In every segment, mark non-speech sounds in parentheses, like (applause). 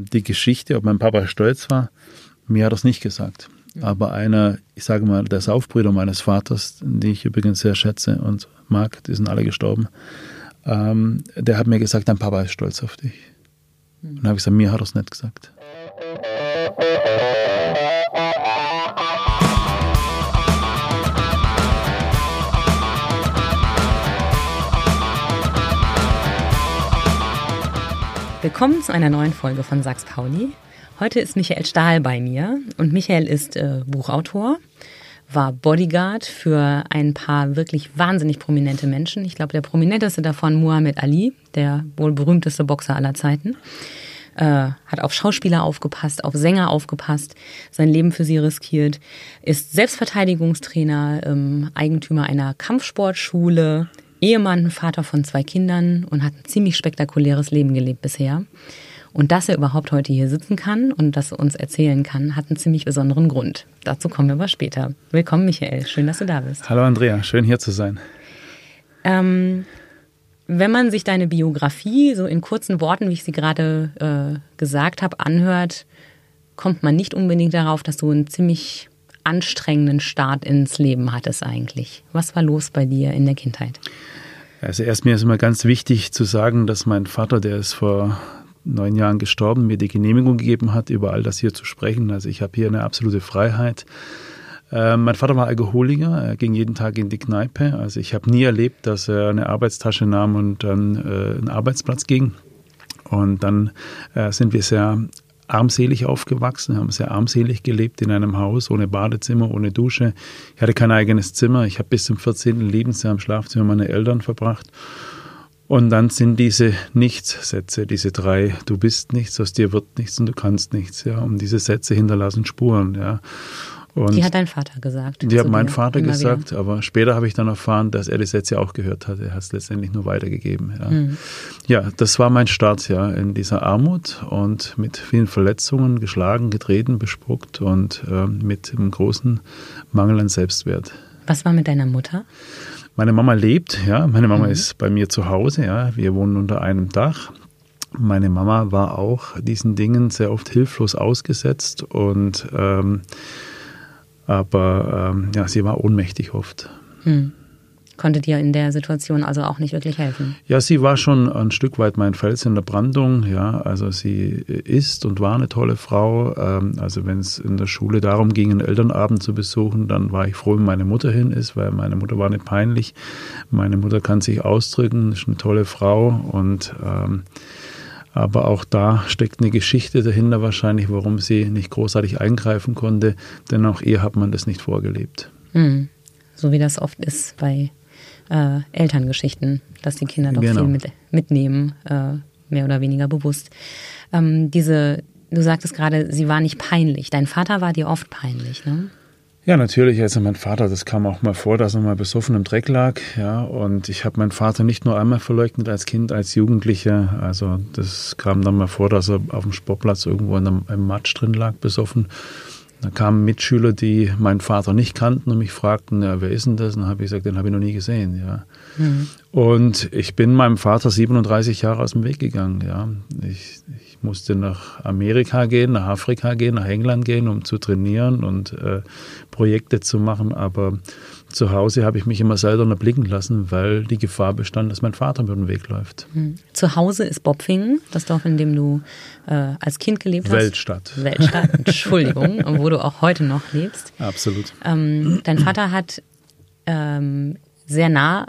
Die Geschichte, ob mein Papa stolz war, mir hat er es nicht gesagt. Aber einer, ich sage mal, der Saufbrüder meines Vaters, die ich übrigens sehr schätze und mag, die sind alle gestorben, ähm, der hat mir gesagt, dein Papa ist stolz auf dich. Und dann habe ich gesagt, mir hat er es nicht gesagt. Willkommen zu einer neuen Folge von Sachs Pauli. Heute ist Michael Stahl bei mir und Michael ist äh, Buchautor, war Bodyguard für ein paar wirklich wahnsinnig prominente Menschen. Ich glaube, der prominenteste davon Muhammad Ali, der wohl berühmteste Boxer aller Zeiten. Äh, hat auf Schauspieler aufgepasst, auf Sänger aufgepasst, sein Leben für sie riskiert, ist Selbstverteidigungstrainer, ähm, Eigentümer einer Kampfsportschule, Ehemann, Vater von zwei Kindern und hat ein ziemlich spektakuläres Leben gelebt bisher. Und dass er überhaupt heute hier sitzen kann und das uns erzählen kann, hat einen ziemlich besonderen Grund. Dazu kommen wir aber später. Willkommen, Michael. Schön, dass du da bist. Hallo, Andrea. Schön, hier zu sein. Ähm, wenn man sich deine Biografie so in kurzen Worten, wie ich sie gerade äh, gesagt habe, anhört, kommt man nicht unbedingt darauf, dass du einen ziemlich anstrengenden Start ins Leben hattest eigentlich. Was war los bei dir in der Kindheit? Also erst mir ist immer ganz wichtig zu sagen, dass mein Vater, der ist vor neun Jahren gestorben, mir die Genehmigung gegeben hat, über all das hier zu sprechen. Also ich habe hier eine absolute Freiheit. Äh, mein Vater war Alkoholiker, er ging jeden Tag in die Kneipe. Also ich habe nie erlebt, dass er eine Arbeitstasche nahm und dann äh, einen Arbeitsplatz ging. Und dann äh, sind wir sehr armselig aufgewachsen, haben sehr armselig gelebt in einem Haus ohne Badezimmer, ohne Dusche. Ich hatte kein eigenes Zimmer. Ich habe bis zum 14. Lebensjahr im Schlafzimmer meiner Eltern verbracht. Und dann sind diese Nichtssätze, diese drei, du bist nichts, aus dir wird nichts und du kannst nichts, ja. Und diese Sätze hinterlassen Spuren, ja. Und die hat dein Vater gesagt. Die hat mein Vater gesagt, wieder. aber später habe ich dann erfahren, dass er die Sätze auch gehört hat. Er hat es letztendlich nur weitergegeben. Ja. Mhm. ja, das war mein Start ja in dieser Armut und mit vielen Verletzungen, geschlagen, getreten, bespuckt und äh, mit einem großen Mangel an Selbstwert. Was war mit deiner Mutter? Meine Mama lebt, ja. Meine Mama mhm. ist bei mir zu Hause, ja. Wir wohnen unter einem Dach. Meine Mama war auch diesen Dingen sehr oft hilflos ausgesetzt und ähm, aber ähm, ja, sie war ohnmächtig oft. Hm. Konnte dir in der Situation also auch nicht wirklich helfen? Ja, sie war schon ein Stück weit mein Fels in der Brandung. Ja, also sie ist und war eine tolle Frau. Ähm, also wenn es in der Schule darum ging, einen Elternabend zu besuchen, dann war ich froh, wenn meine Mutter hin ist, weil meine Mutter war nicht peinlich. Meine Mutter kann sich ausdrücken, ist eine tolle Frau und ähm, aber auch da steckt eine Geschichte dahinter wahrscheinlich, warum sie nicht großartig eingreifen konnte, denn auch ihr hat man das nicht vorgelebt. Mhm. So wie das oft ist bei äh, Elterngeschichten, dass die Kinder doch genau. viel mit, mitnehmen, äh, mehr oder weniger bewusst. Ähm, diese, du sagtest gerade, sie war nicht peinlich. Dein Vater war dir oft peinlich, ne? Ja, natürlich. Also mein Vater, das kam auch mal vor, dass er mal besoffen im Dreck lag. Ja, und ich habe meinen Vater nicht nur einmal verleugnet als Kind, als Jugendlicher. Also das kam dann mal vor, dass er auf dem Sportplatz irgendwo in einem, im Matsch drin lag, besoffen. Da kamen Mitschüler, die meinen Vater nicht kannten und mich fragten, ja, wer ist denn das? Und dann habe ich gesagt, den habe ich noch nie gesehen. Ja. Mhm. Und ich bin meinem Vater 37 Jahre aus dem Weg gegangen. Ja. Ich, ich musste nach Amerika gehen, nach Afrika gehen, nach England gehen, um zu trainieren und äh, Projekte zu machen. Aber zu Hause habe ich mich immer seltener blicken lassen, weil die Gefahr bestand, dass mein Vater über den Weg läuft. Hm. Zu Hause ist Bopfingen, das Dorf, in dem du äh, als Kind gelebt hast. Weltstadt. Weltstadt, (laughs) Entschuldigung, wo du auch heute noch lebst. Absolut. Ähm, dein Vater hat ähm, sehr nah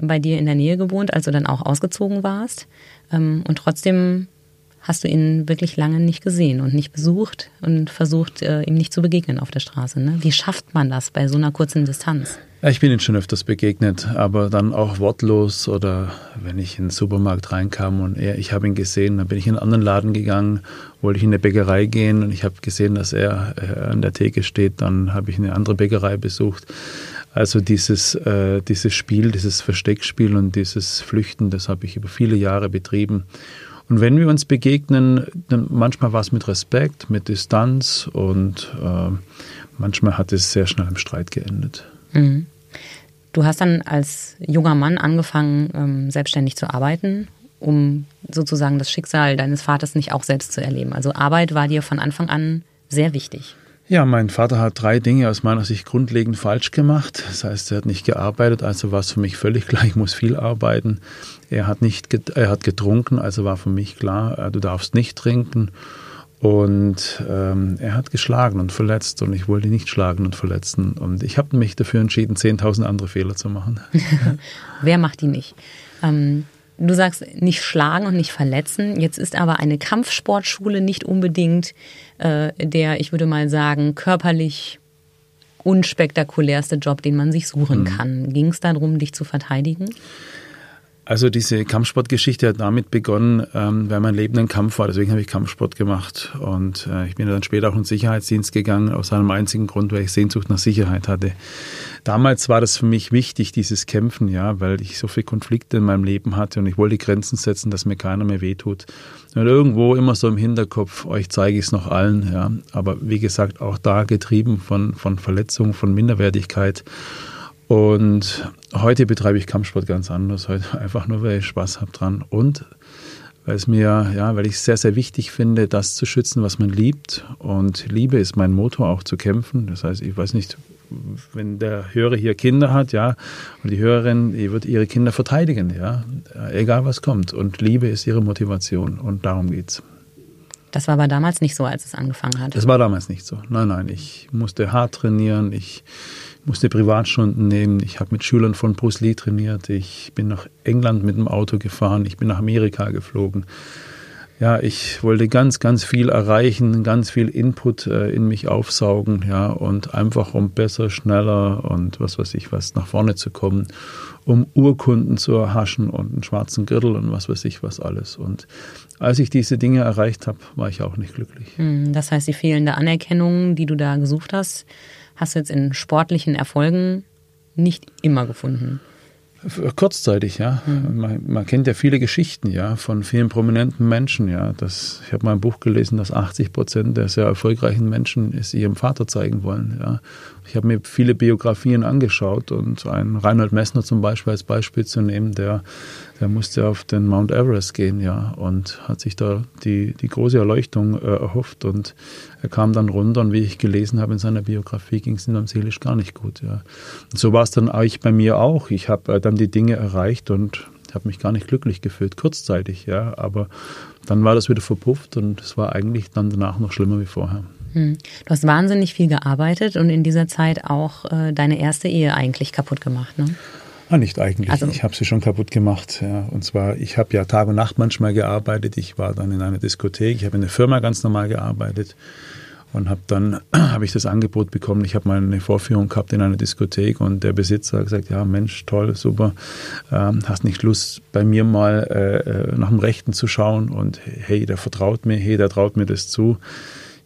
bei dir in der Nähe gewohnt, als du dann auch ausgezogen warst. Ähm, und trotzdem hast du ihn wirklich lange nicht gesehen und nicht besucht und versucht, äh, ihm nicht zu begegnen auf der Straße. Ne? Wie schafft man das bei so einer kurzen Distanz? Ich bin ihm schon öfters begegnet, aber dann auch wortlos oder wenn ich in den Supermarkt reinkam und er, ich habe ihn gesehen, dann bin ich in einen anderen Laden gegangen, wollte ich in eine Bäckerei gehen und ich habe gesehen, dass er äh, an der Theke steht, dann habe ich eine andere Bäckerei besucht. Also dieses, äh, dieses Spiel, dieses Versteckspiel und dieses Flüchten, das habe ich über viele Jahre betrieben. Und wenn wir uns begegnen, dann manchmal war es mit Respekt, mit Distanz und äh, manchmal hat es sehr schnell im Streit geendet. Mhm. Du hast dann als junger Mann angefangen, ähm, selbstständig zu arbeiten um sozusagen das Schicksal deines Vaters nicht auch selbst zu erleben. Also Arbeit war dir von Anfang an sehr wichtig. Ja, mein Vater hat drei Dinge aus meiner Sicht grundlegend falsch gemacht. Das heißt, er hat nicht gearbeitet, also war es für mich völlig klar, ich muss viel arbeiten. Er hat nicht, er hat getrunken, also war für mich klar, äh, du darfst nicht trinken. Und ähm, er hat geschlagen und verletzt und ich wollte nicht schlagen und verletzen. Und ich habe mich dafür entschieden, 10.000 andere Fehler zu machen. (laughs) Wer macht die nicht? Ähm, du sagst nicht schlagen und nicht verletzen. Jetzt ist aber eine Kampfsportschule nicht unbedingt äh, der, ich würde mal sagen, körperlich unspektakulärste Job, den man sich suchen mhm. kann. Ging es darum, dich zu verteidigen? Also diese Kampfsportgeschichte hat damit begonnen, ähm, weil mein Leben ein Kampf war. Deswegen habe ich Kampfsport gemacht. Und äh, ich bin dann später auch in den Sicherheitsdienst gegangen, aus einem einzigen Grund, weil ich Sehnsucht nach Sicherheit hatte. Damals war das für mich wichtig, dieses Kämpfen, ja, weil ich so viele Konflikte in meinem Leben hatte und ich wollte Grenzen setzen, dass mir keiner mehr wehtut. Und irgendwo immer so im Hinterkopf, euch zeige ich es noch allen, ja. Aber wie gesagt, auch da getrieben von, von Verletzungen, von Minderwertigkeit. Und heute betreibe ich Kampfsport ganz anders. Heute (laughs) einfach nur, weil ich Spaß habe dran und weil es mir, ja, weil ich es sehr, sehr wichtig finde, das zu schützen, was man liebt. Und Liebe ist mein Motor, auch zu kämpfen. Das heißt, ich weiß nicht, wenn der Hörer hier Kinder hat, ja, und die Hörerin, die wird ihre Kinder verteidigen, ja, egal was kommt. Und Liebe ist ihre Motivation und darum geht's. Das war aber damals nicht so, als es angefangen hat. Das war damals nicht so. Nein, nein, ich musste hart trainieren, ich musste Privatstunden nehmen. Ich habe mit Schülern von Bruce Lee trainiert. Ich bin nach England mit dem Auto gefahren. Ich bin nach Amerika geflogen. Ja, ich wollte ganz, ganz viel erreichen, ganz viel Input äh, in mich aufsaugen, ja, und einfach um besser, schneller und was weiß ich was nach vorne zu kommen, um Urkunden zu erhaschen und einen schwarzen Gürtel und was weiß ich was alles. Und als ich diese Dinge erreicht habe, war ich auch nicht glücklich. Hm, das heißt, die fehlende Anerkennung, die du da gesucht hast, hast du jetzt in sportlichen Erfolgen nicht immer gefunden. Kurzzeitig, ja. Mhm. Man, man, kennt ja viele Geschichten, ja, von vielen prominenten Menschen, ja. Das, ich habe mal ein Buch gelesen, dass 80 Prozent der sehr erfolgreichen Menschen es ihrem Vater zeigen wollen, ja. Ich habe mir viele Biografien angeschaut und ein Reinhold Messner zum Beispiel als Beispiel zu nehmen, der, der musste auf den Mount Everest gehen, ja, und hat sich da die, die große Erleuchtung äh, erhofft und er kam dann runter und wie ich gelesen habe in seiner Biografie, ging es ihm dann seelisch gar nicht gut, ja. Und so war es dann eigentlich bei mir auch. Ich habe äh, dann die Dinge erreicht und habe mich gar nicht glücklich gefühlt, kurzzeitig, ja, aber dann war das wieder verpufft und es war eigentlich dann danach noch schlimmer wie vorher. Hm. Du hast wahnsinnig viel gearbeitet und in dieser Zeit auch äh, deine erste Ehe eigentlich kaputt gemacht, ne? Ah, nicht eigentlich. Also, ich habe sie schon kaputt gemacht. Ja. Und zwar, ich habe ja Tag und Nacht manchmal gearbeitet. Ich war dann in einer Diskothek. Ich habe in der Firma ganz normal gearbeitet und habe dann (clears throat) habe ich das Angebot bekommen. Ich habe mal eine Vorführung gehabt in einer Diskothek und der Besitzer hat gesagt, ja Mensch, toll, super, ähm, hast nicht Lust bei mir mal äh, äh nach dem Rechten zu schauen und hey, der vertraut mir, hey, der traut mir das zu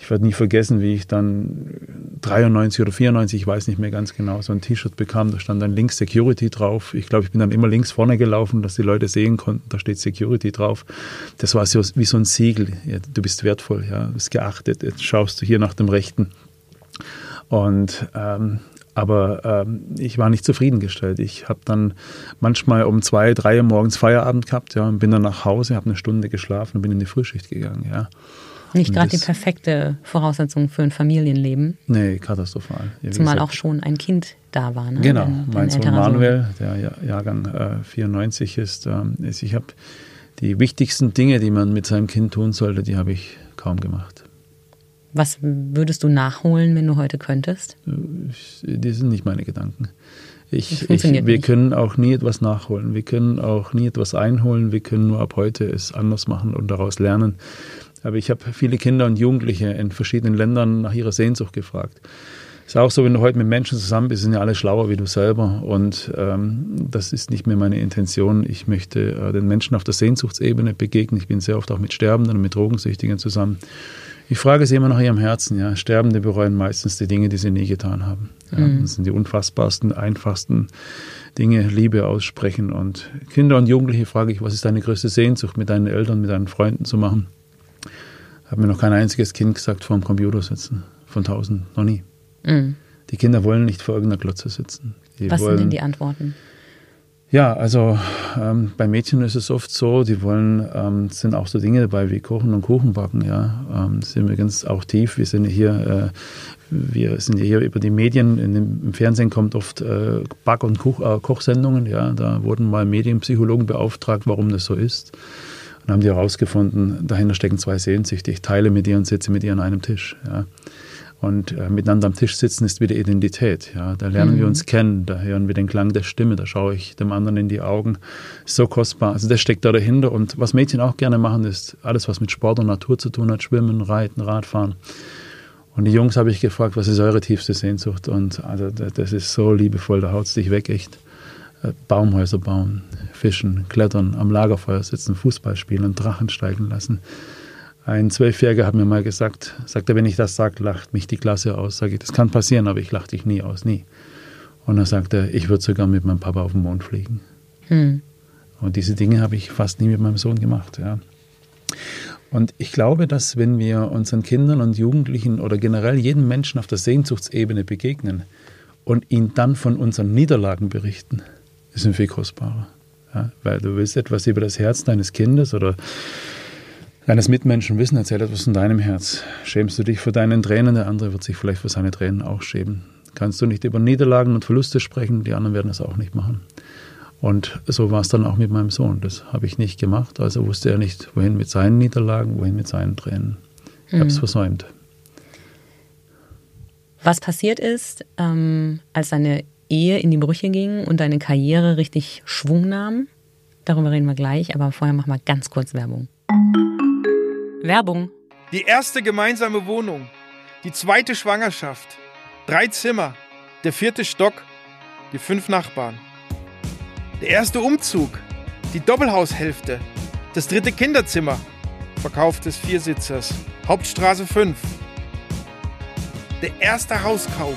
ich werde nie vergessen, wie ich dann 93 oder 94, ich weiß nicht mehr ganz genau, so ein T-Shirt bekam, da stand dann links Security drauf. Ich glaube, ich bin dann immer links vorne gelaufen, dass die Leute sehen konnten, da steht Security drauf. Das war so wie so ein Siegel. Ja, du bist wertvoll, ja, du bist geachtet, jetzt schaust du hier nach dem Rechten. Und ähm, aber ähm, ich war nicht zufriedengestellt. Ich habe dann manchmal um zwei, drei Uhr morgens Feierabend gehabt, ja, und bin dann nach Hause, habe eine Stunde geschlafen und bin in die Frühschicht gegangen, ja. Nicht gerade die perfekte Voraussetzung für ein Familienleben. Nee, katastrophal. Ja, Zumal gesagt, auch schon ein Kind da war. Ne? Genau, ein, mein Sohn Manuel, der Jahrgang äh, 94 ist, ähm, ist ich habe die wichtigsten Dinge, die man mit seinem Kind tun sollte, die habe ich kaum gemacht. Was würdest du nachholen, wenn du heute könntest? Äh, die sind nicht meine Gedanken. Ich, ich, wir nicht. können auch nie etwas nachholen. Wir können auch nie etwas einholen. Wir können nur ab heute es anders machen und daraus lernen. Aber ich habe viele Kinder und Jugendliche in verschiedenen Ländern nach ihrer Sehnsucht gefragt. Ist auch so, wenn du heute mit Menschen zusammen bist, sind ja alle schlauer wie du selber. Und ähm, das ist nicht mehr meine Intention. Ich möchte äh, den Menschen auf der Sehnsuchtsebene begegnen. Ich bin sehr oft auch mit Sterbenden und mit Drogensüchtigen zusammen. Ich frage sie immer nach ihrem Herzen. Ja. Sterbende bereuen meistens die Dinge, die sie nie getan haben. Ja. Mhm. Das sind die unfassbarsten, einfachsten Dinge, Liebe aussprechen. Und Kinder und Jugendliche frage ich, was ist deine größte Sehnsucht, mit deinen Eltern, mit deinen Freunden zu machen? Hat mir noch kein einziges Kind gesagt, vor dem Computer sitzen. Von tausend, noch nie. Mhm. Die Kinder wollen nicht vor irgendeiner Glotze sitzen. Die Was wollen, sind denn die Antworten? Ja, also ähm, bei Mädchen ist es oft so, die wollen, ähm, sind auch so Dinge dabei wie Kochen und Kuchen backen, ja. Ähm, sind wir ganz auch tief. Wir sind hier, äh, wir sind hier über die Medien, dem, im Fernsehen kommt oft äh, Back- und Koch, äh, Kochsendungen, ja. Da wurden mal Medienpsychologen beauftragt, warum das so ist. Und haben die herausgefunden, dahinter stecken zwei Sehnsüchte. Ich teile mit ihr und sitze mit ihr an einem Tisch, ja. Und äh, miteinander am Tisch sitzen ist wieder Identität. Ja, da lernen mhm. wir uns kennen, da hören wir den Klang der Stimme, da schaue ich dem anderen in die Augen. So kostbar. Also das steckt da dahinter. Und was Mädchen auch gerne machen, ist alles, was mit Sport und Natur zu tun hat: Schwimmen, Reiten, Radfahren. Und die Jungs habe ich gefragt, was ist eure tiefste Sehnsucht? Und also das ist so liebevoll, da haut es dich weg, echt. Äh, Baumhäuser bauen, fischen, klettern, am Lagerfeuer sitzen, Fußball spielen und Drachen steigen lassen. Ein Zwölfjähriger hat mir mal gesagt, sagt er, wenn ich das sage, lacht mich die Klasse aus. Sage ich, das kann passieren, aber ich lache dich nie aus, nie. Und dann sagt er, ich würde sogar mit meinem Papa auf den Mond fliegen. Hm. Und diese Dinge habe ich fast nie mit meinem Sohn gemacht. Ja. Und ich glaube, dass wenn wir unseren Kindern und Jugendlichen oder generell jedem Menschen auf der Sehnsuchtsebene begegnen und ihnen dann von unseren Niederlagen berichten, ist ein viel kostbarer. Ja, weil du willst etwas über das Herz deines Kindes oder deines Mitmenschen wissen, erzähl etwas von deinem Herz. Schämst du dich vor deinen Tränen, der andere wird sich vielleicht für seine Tränen auch schämen. Kannst du nicht über Niederlagen und Verluste sprechen, die anderen werden es auch nicht machen. Und so war es dann auch mit meinem Sohn. Das habe ich nicht gemacht, also wusste er nicht, wohin mit seinen Niederlagen, wohin mit seinen Tränen. Ich habe es mhm. versäumt. Was passiert ist, ähm, als deine Ehe in die Brüche ging und deine Karriere richtig Schwung nahm, darüber reden wir gleich, aber vorher machen wir ganz kurz Werbung. Werbung. Die erste gemeinsame Wohnung, die zweite Schwangerschaft, drei Zimmer, der vierte Stock, die fünf Nachbarn. Der erste Umzug, die Doppelhaushälfte, das dritte Kinderzimmer, Verkauf des Viersitzers, Hauptstraße 5. Der erste Hauskauf,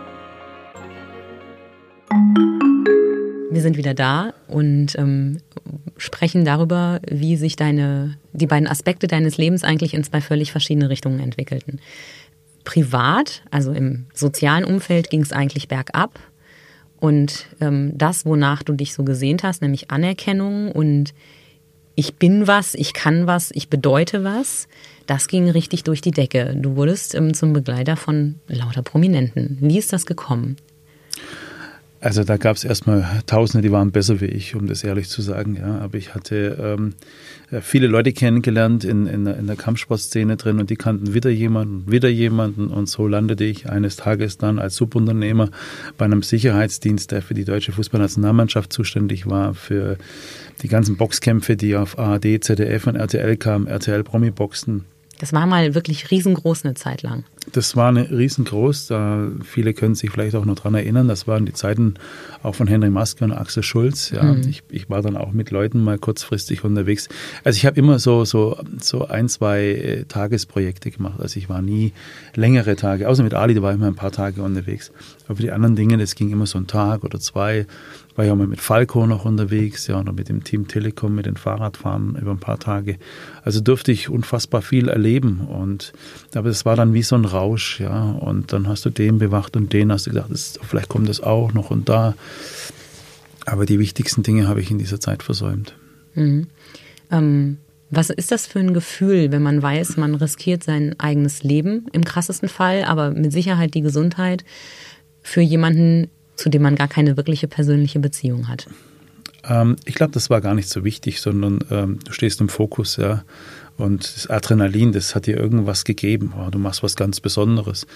Wir sind wieder da und ähm, sprechen darüber, wie sich deine, die beiden Aspekte deines Lebens eigentlich in zwei völlig verschiedene Richtungen entwickelten. Privat, also im sozialen Umfeld, ging es eigentlich bergab. Und ähm, das, wonach du dich so gesehnt hast, nämlich Anerkennung und ich bin was, ich kann was, ich bedeute was, das ging richtig durch die Decke. Du wurdest ähm, zum Begleiter von lauter Prominenten. Wie ist das gekommen? Also da gab es erstmal Tausende, die waren besser wie ich, um das ehrlich zu sagen. Ja. Aber ich hatte ähm, viele Leute kennengelernt in, in, in, der Kampfsportszene drin und die kannten wieder jemanden, wieder jemanden. Und so landete ich eines Tages dann als Subunternehmer bei einem Sicherheitsdienst, der für die deutsche Fußballnationalmannschaft zuständig war, für die ganzen Boxkämpfe, die auf ARD, ZDF und RTL kamen, RTL Promi-Boxen das war mal wirklich riesengroß eine Zeit lang. Das war eine riesengroß. Da viele können sich vielleicht auch noch dran erinnern. Das waren die Zeiten auch von Henry Maske und Axel Schulz. Ja, mhm. ich, ich war dann auch mit Leuten mal kurzfristig unterwegs. Also ich habe immer so, so, so ein, zwei äh, Tagesprojekte gemacht. Also ich war nie längere Tage. Außer mit Ali, da war ich mal ein paar Tage unterwegs. Aber für die anderen Dinge, das ging immer so ein Tag oder zwei war ja mal mit Falco noch unterwegs, ja, oder mit dem Team Telekom, mit den Fahrradfahren über ein paar Tage. Also durfte ich unfassbar viel erleben und aber es war dann wie so ein Rausch, ja. Und dann hast du den bewacht und den hast du gedacht, das, vielleicht kommt das auch noch und da. Aber die wichtigsten Dinge habe ich in dieser Zeit versäumt. Mhm. Ähm, was ist das für ein Gefühl, wenn man weiß, man riskiert sein eigenes Leben im krassesten Fall, aber mit Sicherheit die Gesundheit für jemanden, zu dem man gar keine wirkliche persönliche Beziehung hat? Ähm, ich glaube, das war gar nicht so wichtig, sondern ähm, du stehst im Fokus, ja. Und das Adrenalin, das hat dir irgendwas gegeben. Oh, du machst was ganz Besonderes.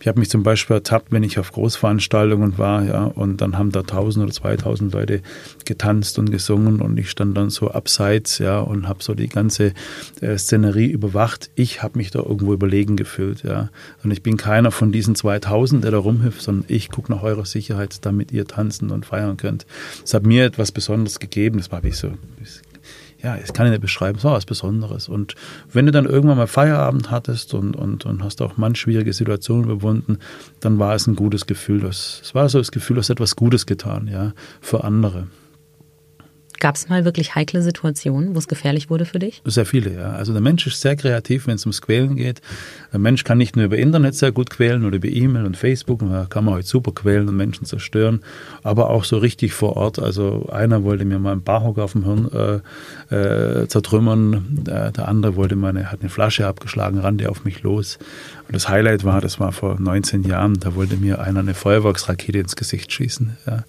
Ich habe mich zum Beispiel ertappt, wenn ich auf Großveranstaltungen war, ja, und dann haben da tausend oder zweitausend Leute getanzt und gesungen und ich stand dann so abseits, ja, und habe so die ganze äh, Szenerie überwacht. Ich habe mich da irgendwo überlegen gefühlt, ja. Und ich bin keiner von diesen 2000, der da rumhüpft, sondern ich gucke nach eurer Sicherheit, damit ihr tanzen und feiern könnt. Das hat mir etwas Besonderes gegeben. Das war wie so ja, ich kann ich nicht beschreiben, es war was Besonderes. Und wenn du dann irgendwann mal Feierabend hattest und, und, und hast auch manch schwierige Situationen überwunden, dann war es ein gutes Gefühl. Es war so das Gefühl, du hast etwas Gutes getan, ja, für andere. Gab es mal wirklich heikle Situationen, wo es gefährlich wurde für dich? Sehr viele, ja. Also der Mensch ist sehr kreativ, wenn es ums Quälen geht. Der Mensch kann nicht nur über Internet sehr gut quälen oder über E-Mail und Facebook, da kann man heute super quälen und Menschen zerstören, aber auch so richtig vor Ort. Also einer wollte mir mal einen Barhock auf dem Hirn äh, äh, zertrümmern, der, der andere wollte meine, hat eine Flasche abgeschlagen, rannte auf mich los. Und das Highlight war, das war vor 19 Jahren, da wollte mir einer eine Feuerwerksrakete ins Gesicht schießen. Ja.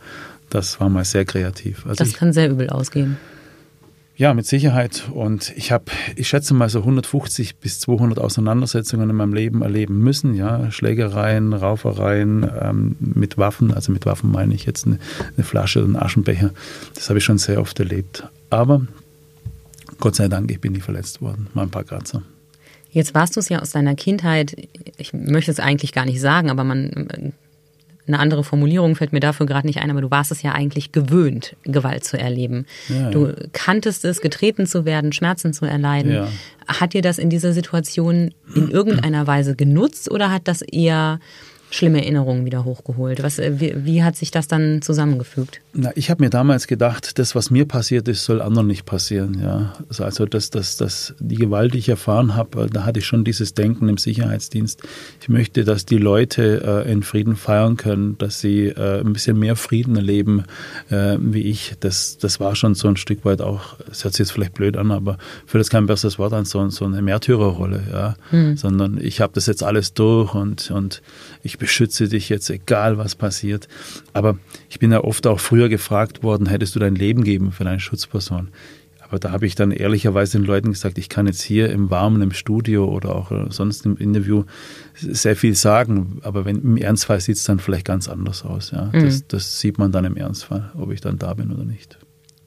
Das war mal sehr kreativ. Also das ich, kann sehr übel ausgehen. Ja, mit Sicherheit. Und ich habe, ich schätze mal so 150 bis 200 Auseinandersetzungen in meinem Leben erleben müssen. Ja, Schlägereien, Raufereien ähm, mit Waffen. Also mit Waffen meine ich jetzt eine, eine Flasche oder einen Aschenbecher. Das habe ich schon sehr oft erlebt. Aber Gott sei Dank, ich bin nicht verletzt worden. Mal ein paar Kratzer. Jetzt warst du es ja aus deiner Kindheit, ich möchte es eigentlich gar nicht sagen, aber man eine andere Formulierung fällt mir dafür gerade nicht ein, aber du warst es ja eigentlich gewöhnt, Gewalt zu erleben. Ja, du ja. kanntest es, getreten zu werden, Schmerzen zu erleiden. Ja. Hat dir das in dieser Situation in irgendeiner Weise genutzt oder hat das eher schlimme Erinnerungen wieder hochgeholt. Was, äh, wie, wie hat sich das dann zusammengefügt? Na, ich habe mir damals gedacht, das, was mir passiert ist, soll anderen nicht passieren. Ja. Also das, das, das, die Gewalt, die ich erfahren habe, äh, da hatte ich schon dieses Denken im Sicherheitsdienst. Ich möchte, dass die Leute äh, in Frieden feiern können, dass sie äh, ein bisschen mehr Frieden erleben äh, wie ich. Das, das war schon so ein Stück weit auch, es hört sich jetzt vielleicht blöd an, aber für das kein besseres Wort an, so, so eine Märtyrerrolle. Ja. Hm. Sondern ich habe das jetzt alles durch und, und ich beschütze dich jetzt, egal was passiert. Aber ich bin ja oft auch früher gefragt worden, hättest du dein Leben geben für deine Schutzperson? Aber da habe ich dann ehrlicherweise den Leuten gesagt, ich kann jetzt hier im Warmen im Studio oder auch sonst im Interview sehr viel sagen, aber wenn im Ernstfall sieht es dann vielleicht ganz anders aus. Ja? Mhm. Das, das sieht man dann im Ernstfall, ob ich dann da bin oder nicht.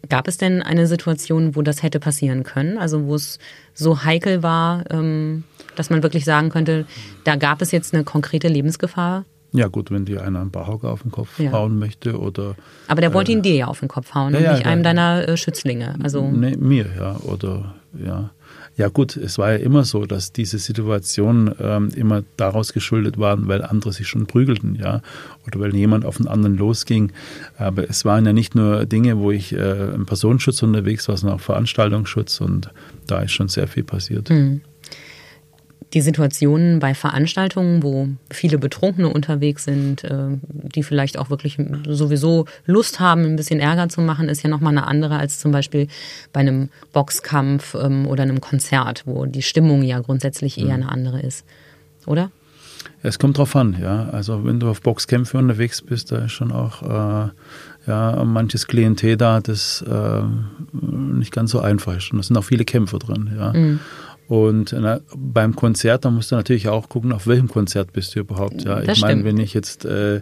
Gab es denn eine Situation, wo das hätte passieren können? Also wo es so heikel war, ähm, dass man wirklich sagen könnte, da gab es jetzt eine konkrete Lebensgefahr? Ja gut, wenn dir einer einen Barhocker auf den Kopf ja. hauen möchte oder... Aber der wollte äh, ihn dir ja auf den Kopf hauen ja, und nicht ja, einem deiner äh, Schützlinge. Also nee, mir, ja. Oder ja. Ja gut, es war ja immer so, dass diese Situationen ähm, immer daraus geschuldet waren, weil andere sich schon prügelten, ja, oder weil jemand auf den anderen losging. Aber es waren ja nicht nur Dinge, wo ich äh, im Personenschutz unterwegs war, sondern auch Veranstaltungsschutz und da ist schon sehr viel passiert. Mhm die Situationen bei Veranstaltungen, wo viele Betrunkene unterwegs sind, äh, die vielleicht auch wirklich sowieso Lust haben, ein bisschen Ärger zu machen, ist ja nochmal eine andere als zum Beispiel bei einem Boxkampf ähm, oder einem Konzert, wo die Stimmung ja grundsätzlich eher mhm. eine andere ist. Oder? Es kommt drauf an, ja. Also wenn du auf Boxkämpfe unterwegs bist, da ist schon auch äh, ja, manches Klientel da, das äh, nicht ganz so einfach ist. Und da sind auch viele Kämpfer drin, ja. Mhm. Und na, beim Konzert, da musst du natürlich auch gucken, auf welchem Konzert bist du überhaupt. Ja, ich meine, wenn ich jetzt äh,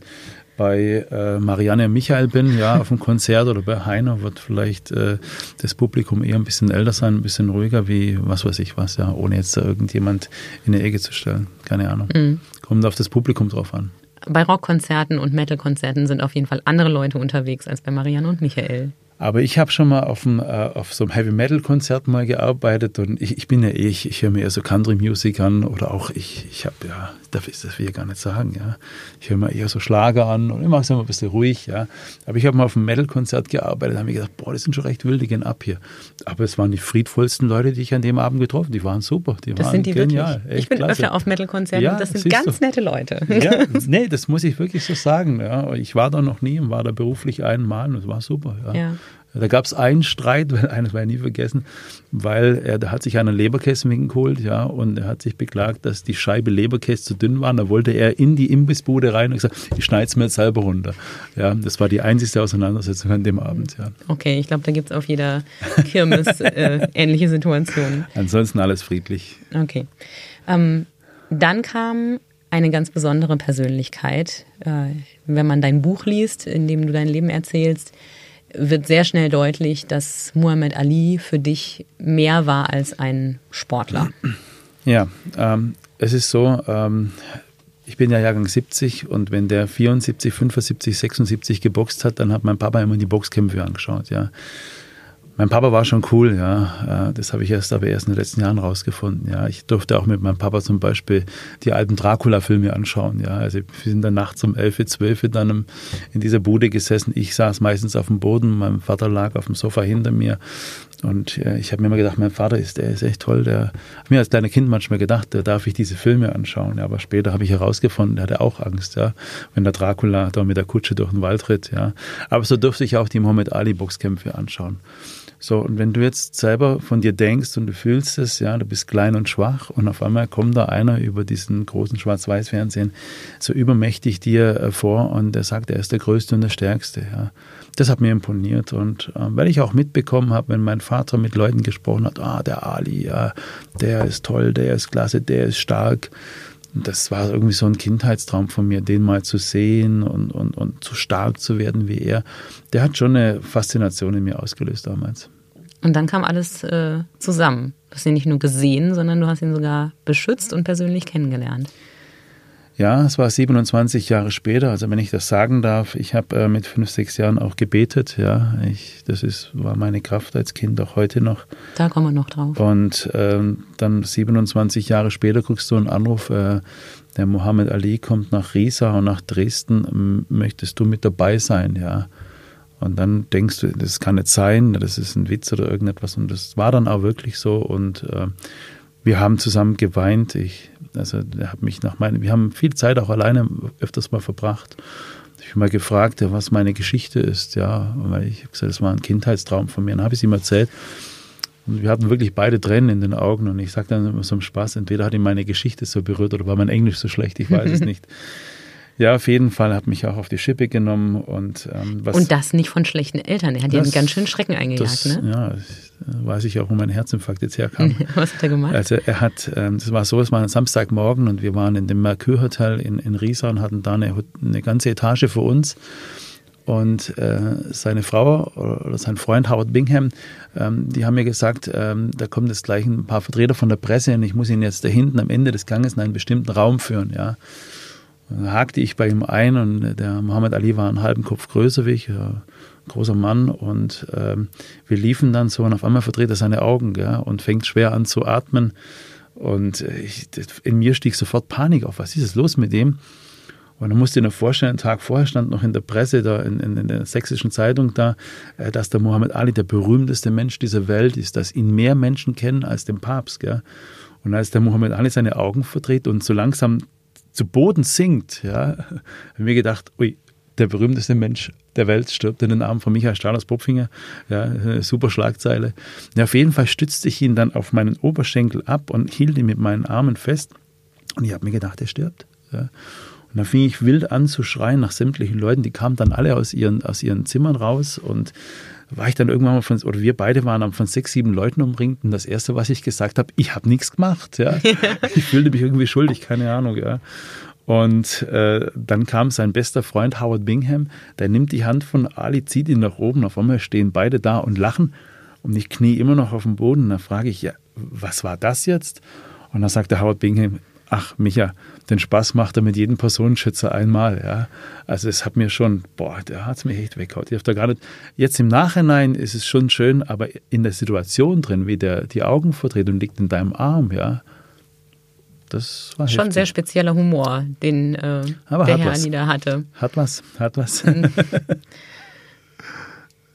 bei äh, Marianne Michael bin, ja, auf dem Konzert oder bei Heiner wird vielleicht äh, das Publikum eher ein bisschen älter sein, ein bisschen ruhiger, wie was weiß ich was, ja, ohne jetzt da irgendjemand in eine Ecke zu stellen. Keine Ahnung. Mhm. Kommt auf das Publikum drauf an. Bei Rockkonzerten und Metalkonzerten sind auf jeden Fall andere Leute unterwegs als bei Marianne und Michael. Aber ich habe schon mal auf, einem, äh, auf so einem Heavy Metal Konzert mal gearbeitet und ich, ich bin ja eh, ich, ich höre mir eher so Country Music an oder auch ich, ich habe ja, darf ich das will ich gar nicht sagen, ja. Ich höre mir eher so Schlager an und ich mache es immer ein bisschen ruhig, ja. Aber ich habe mal auf einem Metal Konzert gearbeitet, habe mir gedacht, boah, das sind schon recht wilde, gehen ab hier. Aber es waren die friedvollsten Leute, die ich an dem Abend getroffen, die waren super, die das waren sind die genial. Wirklich. ich bin klasse. öfter auf Metal Konzerten, ja, das sind ganz du. nette Leute. Ja, (laughs) nee, das muss ich wirklich so sagen, ja. Ich war da noch nie und war da beruflich einmal und es war super, ja. ja. Da gab es einen Streit, (laughs) eines werde ich nie vergessen, weil er, da hat sich einer Leberkäse geholt, ja, und er hat sich beklagt, dass die Scheibe Leberkäse zu dünn war. Da wollte er in die Imbissbude rein und gesagt, ich schneide es mir jetzt selber runter. Ja, das war die einzigste Auseinandersetzung an dem Abend, ja. Okay, ich glaube, da gibt es auf jeder Kirmes (laughs) äh, ähnliche Situationen. Ansonsten alles friedlich. Okay. Ähm, dann kam eine ganz besondere Persönlichkeit. Äh, wenn man dein Buch liest, in dem du dein Leben erzählst, wird sehr schnell deutlich, dass Muhammad Ali für dich mehr war als ein Sportler. Ja, ähm, es ist so, ähm, ich bin ja Jahrgang 70 und wenn der 74, 75, 76 geboxt hat, dann hat mein Papa immer die Boxkämpfe angeschaut, ja. Mein Papa war schon cool, ja. Äh, das habe ich erst aber erst in den letzten Jahren rausgefunden. Ja, ich durfte auch mit meinem Papa zum Beispiel die alten Dracula-Filme anschauen. Ja, also wir sind dann nachts um 11, 12 dann in dieser Bude gesessen. Ich saß meistens auf dem Boden, mein Vater lag auf dem Sofa hinter mir. Und äh, ich habe mir immer gedacht, mein Vater ist, der ist echt toll. Der habe mir als kleiner Kind manchmal gedacht, da darf ich diese Filme anschauen. Ja, aber später habe ich herausgefunden, der hatte auch Angst, ja, wenn der Dracula da mit der Kutsche durch den Wald ritt. Ja, aber so durfte ich auch die Muhammad Ali Boxkämpfe anschauen. So, und wenn du jetzt selber von dir denkst und du fühlst es, ja, du bist klein und schwach und auf einmal kommt da einer über diesen großen Schwarz-Weiß-Fernsehen so übermächtig dir äh, vor und der sagt, er ist der Größte und der Stärkste, ja. Das hat mir imponiert und äh, weil ich auch mitbekommen habe, wenn mein Vater mit Leuten gesprochen hat, ah, der Ali, ja, der ist toll, der ist klasse, der ist stark. Das war irgendwie so ein Kindheitstraum von mir, den mal zu sehen und, und, und so stark zu werden wie er. Der hat schon eine Faszination in mir ausgelöst damals. Und dann kam alles äh, zusammen. Du hast ihn nicht nur gesehen, sondern du hast ihn sogar beschützt und persönlich kennengelernt. Ja, es war 27 Jahre später, also wenn ich das sagen darf, ich habe äh, mit fünf, sechs Jahren auch gebetet, ja, ich, das ist, war meine Kraft als Kind auch heute noch. Da kommen wir noch drauf. Und ähm, dann 27 Jahre später kriegst du einen Anruf, äh, der Mohammed Ali kommt nach Riesa und nach Dresden, möchtest du mit dabei sein, ja. Und dann denkst du, das kann nicht sein, das ist ein Witz oder irgendetwas. Und das war dann auch wirklich so. Und äh, wir haben zusammen geweint. Ich, also er hat mich nach meinem, wir haben viel Zeit auch alleine öfters mal verbracht. Ich habe mal gefragt, ja, was meine Geschichte ist, ja, weil ich habe gesagt, das war ein Kindheitstraum von mir. Dann habe ich es ihm erzählt. Und wir hatten wirklich beide Tränen in den Augen. Und ich sage dann immer so im Spaß, entweder hat ihn meine Geschichte so berührt oder war mein Englisch so schlecht, ich weiß es (laughs) nicht. Ja, auf jeden Fall hat mich auch auf die Schippe genommen und ähm, was. Und das nicht von schlechten Eltern. Er hat ja einen ganz schönen Schrecken eingejagt, das, ne? Ja, weiß ich auch, wo mein Herzinfarkt jetzt herkam. (laughs) was hat er gemacht? Also er hat, ähm, das war so, es war ein Samstagmorgen und wir waren in dem Mercure Hotel in, in Riesa und hatten da eine, eine ganze Etage für uns. Und äh, seine Frau oder sein Freund Howard Bingham, ähm, die haben mir gesagt, ähm, da kommen jetzt gleich ein paar Vertreter von der Presse und ich muss ihn jetzt da hinten am Ende des Ganges in einen bestimmten Raum führen. Ja. Hakte ich bei ihm ein und der Muhammad Ali war einen halben Kopf größer wie ich, ein großer Mann. Und ähm, wir liefen dann so und auf einmal verdreht er seine Augen gell, und fängt schwer an zu atmen. Und ich, in mir stieg sofort Panik auf. Was ist es los mit dem? Und dann musste ich mir vorstellen, einen Tag vorher stand noch in der Presse, da in, in, in, der sächsischen Zeitung da, äh, dass der Muhammad Ali der berühmteste Mensch dieser Welt ist, dass ihn mehr Menschen kennen als den Papst. Gell? Und als der Muhammad Ali seine Augen verdreht und so langsam zu Boden sinkt, ja, habe ich mir gedacht, ui, der berühmteste Mensch der Welt stirbt in den Armen von Michael Stahl aus Popfinger. Ja, super Schlagzeile. Ja, auf jeden Fall stützte ich ihn dann auf meinen Oberschenkel ab und hielt ihn mit meinen Armen fest. Und ich habe mir gedacht, er stirbt. Ja. Und dann fing ich wild an zu schreien nach sämtlichen Leuten. Die kamen dann alle aus ihren, aus ihren Zimmern raus und war ich dann irgendwann mal von, oder wir beide waren dann von sechs, sieben Leuten umringt und das Erste, was ich gesagt habe, ich habe nichts gemacht. (laughs) Ja. ich fühlte mich irgendwie schuldig, keine Ahnung. Ja. Und äh, dann kam sein bester Freund Howard Bingham, der nimmt die Hand von Ali, zieht ihn nach oben, auf einmal stehen beide da und lachen und ich knie immer noch auf dem Boden. Und dann frage ich, ja, was war das jetzt? Und dann sagte Howard Bingham, ach Micha, den Spaß macht er mit jedem Personenschützer einmal. Ja. Also es hat mir schon, boah, der hat es mir echt weggehauen. Ich da gar nicht, jetzt im Nachhinein ist es schon schön, aber in der Situation drin, wie der die Augen verdreht und liegt in deinem Arm, ja, das war Schon heftig. sehr spezieller Humor, den äh, der Herr Anida hatte. Hat was, hat was. (laughs)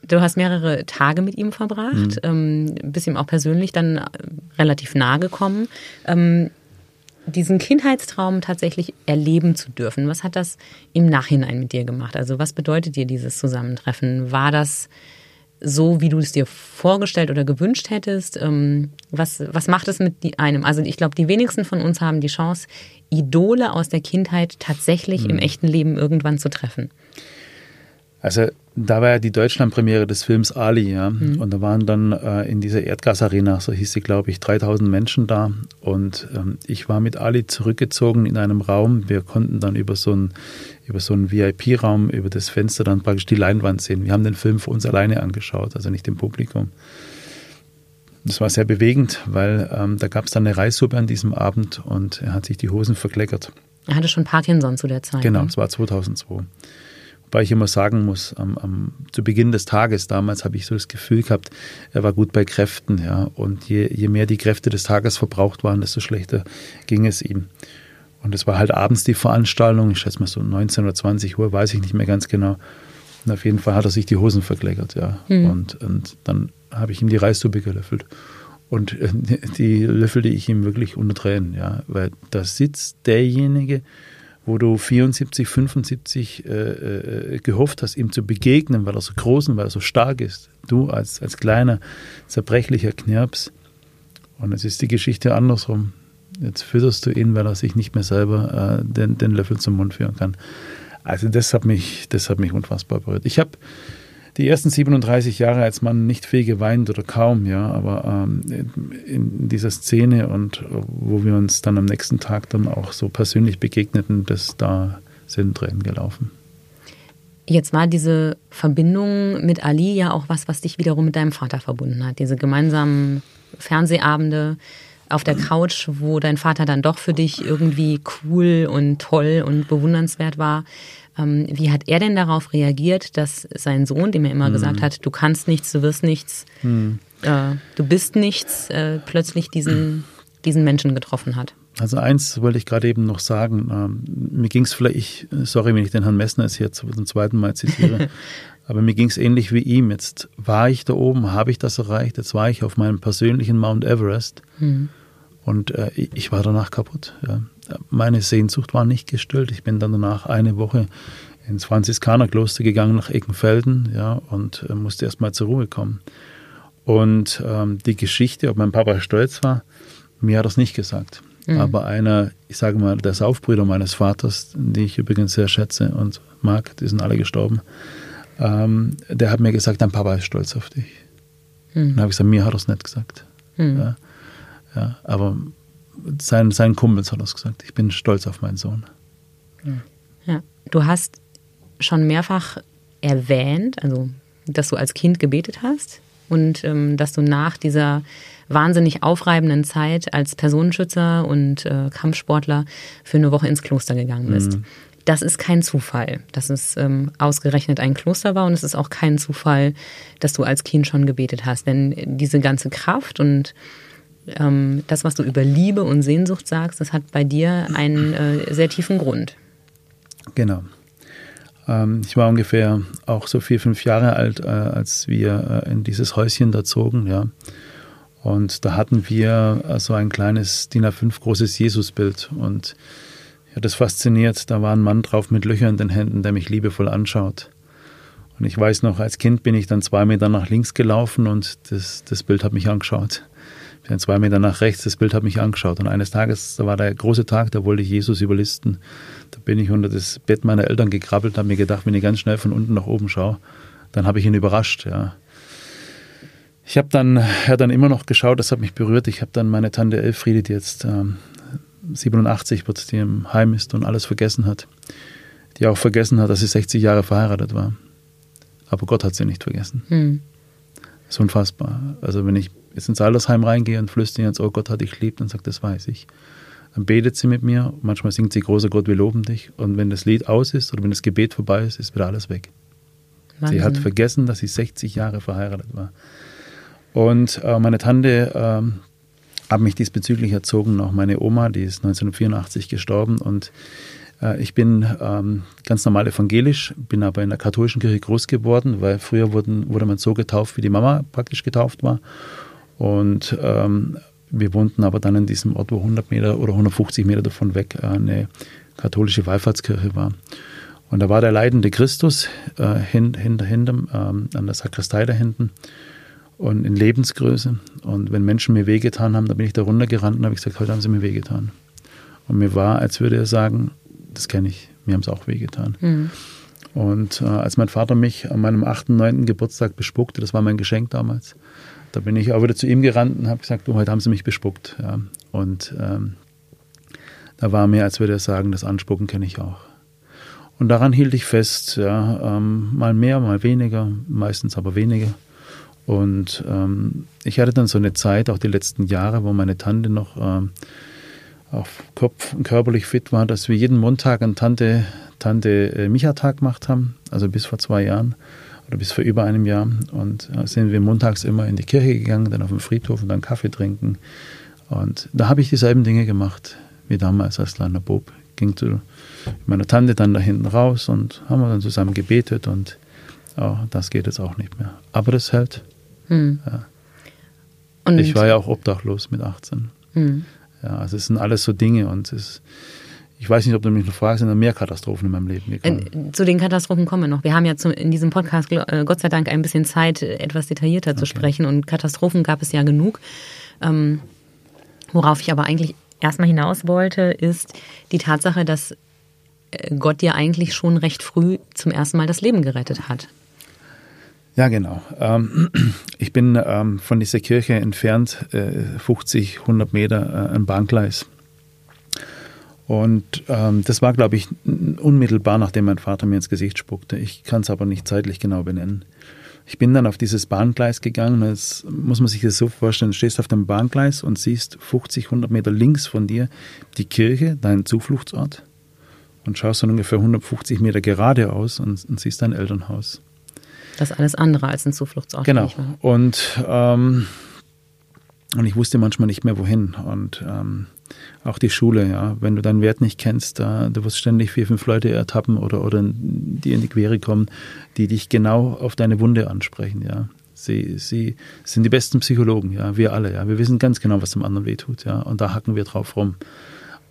Du hast mehrere Tage mit ihm verbracht, mhm. ähm, bist ihm auch persönlich dann relativ nahe gekommen. Ähm, diesen Kindheitstraum tatsächlich erleben zu dürfen, was hat das im Nachhinein mit dir gemacht? Also was bedeutet dir dieses Zusammentreffen? War das so, wie du es dir vorgestellt oder gewünscht hättest? Ähm, was, was macht es mit einem? Also ich glaube, die wenigsten von uns haben die Chance, Idole aus der Kindheit tatsächlich mhm. im echten Leben irgendwann zu treffen. Also da war ja die Deutschlandpremiere des Films Ali, ja. Mhm. Und da waren dann äh, in dieser Erdgasarena, so hieß sie, glaube ich, 3000 Menschen da. Und ähm, ich war mit Ali zurückgezogen in einem Raum. Wir konnten dann über so einen über so einen VIP-Raum, über das Fenster dann praktisch die Leinwand sehen. Wir haben den Film für uns alleine angeschaut, also nicht im Publikum. Das war sehr bewegend, weil ähm, da gab es dann eine Reissuppe an diesem Abend und er hat sich die Hosen verkleckert. Er hatte schon Parkinson zu der Zeit. Genau, es ne? war 2002. Wobei ich immer sagen muss, am, am, zu Beginn des Tages damals habe ich so das Gefühl gehabt, er war gut bei Kräften. Ja, und je, je mehr die Kräfte des Tages verbraucht waren, desto schlechter ging es ihm. Und es war halt abends die Veranstaltung, ich schätze mal so 19 oder 20 Uhr, weiß ich nicht mehr ganz genau. Und auf jeden Fall hat er sich die Hosen verkleckert, ja. Mhm. Und, und dann habe ich ihm die Reissuppe gelöffelt. Und äh, (laughs) die löffelte ich ihm wirklich unter Tränen, ja. Weil da sitzt derjenige, wo du 74, 75 äh, äh, gehofft hast, ihm zu begegnen, weil er so groß und weil er so stark ist. Du als, als kleiner, zerbrechlicher Knirps. Und es ist die Geschichte andersrum. Jetzt fütterst du ihn, weil er sich nicht mehr selber äh, den, den Löffel zum Mund führen kann. Also das hat mich, das hat mich unfassbar berührt. Ich habe die ersten 37 Jahre als Mann nicht viel geweint oder kaum, ja, aber ähm, in dieser Szene und wo wir uns dann am nächsten Tag dann auch so persönlich begegneten, das da sind Tränen gelaufen. Jetzt war diese Verbindung mit Ali ja auch was, was dich wiederum mit deinem Vater verbunden hat. Diese gemeinsamen Fernsehabende auf der Couch, wo dein Vater dann doch für dich irgendwie cool und toll und bewundernswert war. Ähm, wie hat er denn darauf reagiert, dass sein Sohn, dem er immer mhm. gesagt hat, du kannst nichts, du wirst nichts, mhm. äh, du bist nichts, äh, plötzlich diesen, (clears throat) diesen Menschen getroffen hat? Also eins wollte ich gerade eben noch sagen. Ähm, mir ging es vielleicht, ich, sorry, wenn ich den Herrn Messner jetzt hier zum zweiten Mal zitiere, (laughs) aber mir ging es ähnlich wie ihm. Jetzt war ich da oben, habe ich das erreicht, jetzt war ich auf meinem persönlichen Mount Everest mhm. und äh, ich war danach kaputt. Ja meine Sehnsucht war nicht gestillt. Ich bin dann danach eine Woche ins Franziskanerkloster gegangen nach Eckenfelden ja, und äh, musste erstmal zur Ruhe kommen. Und ähm, die Geschichte, ob mein Papa stolz war, mir hat das nicht gesagt. Mhm. Aber einer, ich sage mal, der Saufbrüder meines Vaters, die ich übrigens sehr schätze und mag, die sind alle gestorben, ähm, der hat mir gesagt, dein Papa ist stolz auf dich. Mhm. Und dann habe ich gesagt, mir hat er es nicht gesagt. Mhm. Ja, ja, aber sein, seinen Kumpels hat er gesagt. Ich bin stolz auf meinen Sohn. Ja. ja. Du hast schon mehrfach erwähnt, also dass du als Kind gebetet hast und ähm, dass du nach dieser wahnsinnig aufreibenden Zeit als Personenschützer und äh, Kampfsportler für eine Woche ins Kloster gegangen bist. Mhm. Das ist kein Zufall, dass es ähm, ausgerechnet ein Kloster war und es ist auch kein Zufall, dass du als Kind schon gebetet hast. Denn diese ganze Kraft und ähm, das, was du über Liebe und Sehnsucht sagst, das hat bei dir einen äh, sehr tiefen Grund. Genau. Ähm, ich war ungefähr auch so vier, fünf Jahre alt, äh, als wir äh, in dieses Häuschen da zogen, ja. Und da hatten wir äh, so ein kleines DIN A5 großes Jesusbild und hat das fasziniert. Da war ein Mann drauf mit Löchern in den Händen, der mich liebevoll anschaut. Und ich weiß noch, als Kind bin ich dann zwei Meter nach links gelaufen und das, das Bild hat mich angeschaut bin zwei Meter nach rechts, das Bild hat mich angeschaut. Und eines Tages, da war der große Tag, da wollte ich Jesus überlisten. Da bin ich unter das Bett meiner Eltern gekrabbelt, habe mir gedacht, wenn ich ganz schnell von unten nach oben schaue, dann habe ich ihn überrascht. Ja. Ich habe dann, er dann immer noch geschaut, das hat mich berührt. Ich habe dann meine Tante Elfriede, die jetzt ähm, 87 wird, die im Heim ist und alles vergessen hat, die auch vergessen hat, dass sie 60 Jahre verheiratet war. Aber Gott hat sie nicht vergessen. Hm. Das ist unfassbar. Also wenn ich jetzt ins Altersheim reingehe und flüstere jetzt, oh Gott hat dich lieb, dann sagt, das weiß ich. Dann betet sie mit mir, manchmal singt sie, großer Gott, wir loben dich. Und wenn das Lied aus ist oder wenn das Gebet vorbei ist, ist wieder alles weg. Wahnsinn. Sie hat vergessen, dass sie 60 Jahre verheiratet war. Und äh, meine Tante äh, hat mich diesbezüglich erzogen, auch meine Oma, die ist 1984 gestorben und äh, ich bin ähm, ganz normal evangelisch, bin aber in der katholischen Kirche groß geworden, weil früher wurden, wurde man so getauft, wie die Mama praktisch getauft war. Und ähm, wir wohnten aber dann in diesem Ort, wo 100 Meter oder 150 Meter davon weg äh, eine katholische Wallfahrtskirche war. Und da war der leidende Christus äh, hin, hinter, hinter ähm, an der Sakristei da hinten und in Lebensgröße. Und wenn Menschen mir wehgetan haben, dann bin ich da runtergerannt und habe gesagt, heute haben sie mir wehgetan. Und mir war, als würde er sagen, das kenne ich, mir haben es auch wehgetan. Mhm. Und äh, als mein Vater mich an meinem 8., 9. Geburtstag bespuckte, das war mein Geschenk damals, da bin ich auch wieder zu ihm gerannt und habe gesagt, du, heute haben sie mich bespuckt. Ja. Und ähm, da war mir, als würde er sagen, das Anspucken kenne ich auch. Und daran hielt ich fest, ja, ähm, mal mehr, mal weniger, meistens aber weniger. Und ähm, ich hatte dann so eine Zeit, auch die letzten Jahre, wo meine Tante noch ähm, auch Kopf körperlich fit war, dass wir jeden Montag einen Tante, Tante äh, Micha-Tag gemacht haben, also bis vor zwei Jahren oder bis vor über einem Jahr. Und äh, sind wir montags immer in die Kirche gegangen, dann auf den Friedhof und dann Kaffee trinken. Und da habe ich dieselben Dinge gemacht wie damals als kleiner Bub. Ging zu meiner Tante dann da hinten raus und haben wir dann zusammen gebetet und oh, das geht jetzt auch nicht mehr. Aber das hält. Hm. Ja. Und ich war ja auch obdachlos mit 18. Hm. Ja, also es sind alles so Dinge und es ich weiß nicht, ob du mich noch fragst, sind da mehr Katastrophen in meinem Leben gekommen? Äh, zu den Katastrophen kommen wir noch. Wir haben ja zu, in diesem Podcast äh, Gott sei Dank ein bisschen Zeit, etwas detaillierter okay. zu sprechen und Katastrophen gab es ja genug. Ähm, worauf ich aber eigentlich erstmal hinaus wollte, ist die Tatsache, dass äh, Gott dir eigentlich schon recht früh zum ersten Mal das Leben gerettet hat. Ja, genau. Ähm, (clears throat) ich bin ähm, von dieser Kirche entfernt, 50, äh, 100 Meter, ein äh, Bahngleis. Und ähm, das war, glaube ich, unmittelbar, nachdem mein Vater mir ins Gesicht spuckte. Ich kann es aber nicht zeitlich genau benennen. Ich bin dann auf dieses Bahngleis gegangen. Das muss man sich das so vorstellen. Du stehst auf dem Bahngleis und siehst 50, 100 Meter links von dir die Kirche, dein Zufluchtsort. Und schaust dann ungefähr 150 Meter geradeaus und, und siehst dein Elternhaus. Das ist alles andere als ein Zufluchtsort. Genau. Und, ähm, und ich wusste manchmal nicht mehr, wohin. Und ähm, auch die Schule, ja. Wenn du deinen Wert nicht kennst, da, du wirst ständig vier, fünf Leute ertappen oder, oder die in die Quere kommen, die dich genau auf deine Wunde ansprechen, ja. Sie, sie sind die besten Psychologen, ja, wir alle, ja. Wir wissen ganz genau, was dem anderen wehtut, ja. Und da hacken wir drauf rum.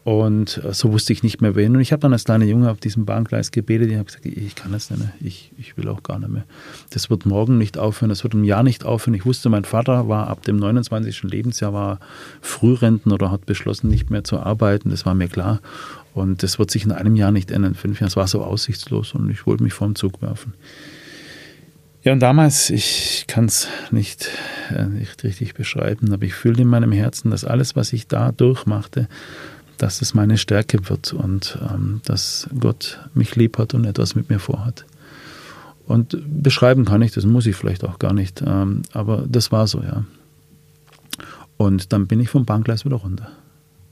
Und äh, so wusste ich nicht mehr wen. Und ich habe dann als kleiner Junge auf diesem Bahngleis gebetet. Ich habe gesagt, ich kann das nicht mehr. Ich, ich will auch gar nicht mehr. Das wird morgen nicht aufhören. Das wird im Jahr nicht aufhören. Ich wusste, mein Vater war ab dem 29. Lebensjahr war Frührenten oder hat beschlossen, nicht mehr zu arbeiten. Das war mir klar. Und das wird sich in einem Jahr nicht ändern. Fünf Jahren. Es war so aussichtslos und ich wollte mich vor den Zug werfen. Ja, und damals, ich kann es nicht, äh, nicht richtig beschreiben, aber ich fühlte in meinem Herzen, dass alles, was ich da durchmachte, dass es meine Stärke wird und ähm, dass Gott mich lieb hat und etwas mit mir vorhat. Und beschreiben kann ich, das muss ich vielleicht auch gar nicht, ähm, aber das war so, ja. Und dann bin ich vom Bahngleis wieder runter.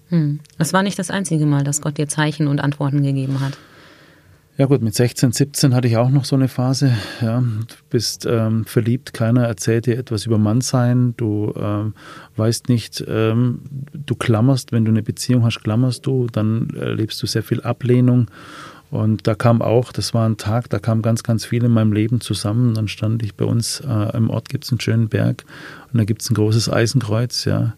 Hm. Das war nicht das einzige Mal, dass Gott dir Zeichen und Antworten gegeben hat. Ja gut, mit 16, 17 hatte ich auch noch so eine Phase. Ja, du bist ähm, verliebt, keiner erzählt dir etwas über Mannsein. Du ähm, weißt nicht, ähm, du klammerst, wenn du eine Beziehung hast, klammerst du, dann erlebst du sehr viel Ablehnung. Und da kam auch, das war ein Tag, da kam ganz, ganz viel in meinem Leben zusammen. Dann stand ich bei uns äh, im Ort, gibt es einen schönen Berg und da gibt es ein großes Eisenkreuz, ja.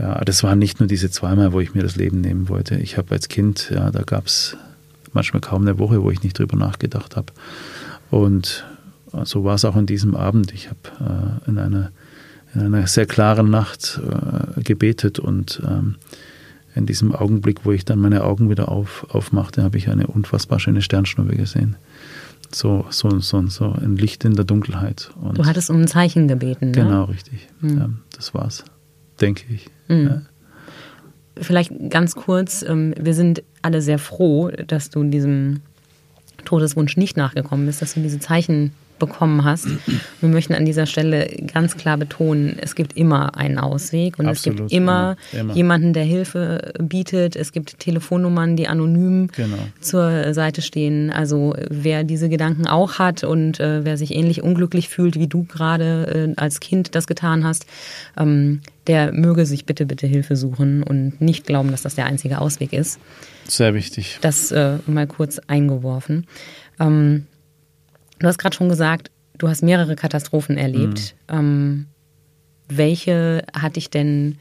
Ja, das waren nicht nur diese zweimal, wo ich mir das Leben nehmen wollte. Ich habe als Kind, ja, da gab es manchmal kaum eine Woche, wo ich nicht drüber nachgedacht habe. Und so war es auch an diesem Abend. Ich habe äh, in, einer, in einer sehr klaren Nacht äh, gebetet und ähm, in diesem Augenblick, wo ich dann meine Augen wieder auf, aufmachte, habe ich eine unfassbar schöne Sternschnuppe gesehen. So, so, so, so ein Licht in der Dunkelheit. Und du hattest um ein Zeichen gebeten, ne? Genau, richtig. Mhm. Ja, das war's, denke ich. Mhm. Ja vielleicht ganz kurz, ähm, wir sind alle sehr froh, dass du diesem Todeswunsch nicht nachgekommen bist, dass du diese Zeichen bekommen hast. Wir möchten an dieser Stelle ganz klar betonen, es gibt immer einen Ausweg und Absolut, es gibt immer, immer, jemanden, der Hilfe bietet. Es gibt Telefonnummern, die anonym genau. zur Seite stehen. Also wer diese Gedanken auch hat und äh, wer sich ähnlich unglücklich fühlt, wie du gerade äh, als Kind das getan hast, ähm, der möge sich bitte, bitte Hilfe suchen und nicht glauben, dass das der einzige Ausweg ist. Sehr wichtig. Das äh, mal kurz eingeworfen. Ähm, du hast gerade schon gesagt, du hast mehrere Katastrophen erlebt. Mhm. Ähm, welche hat dich denn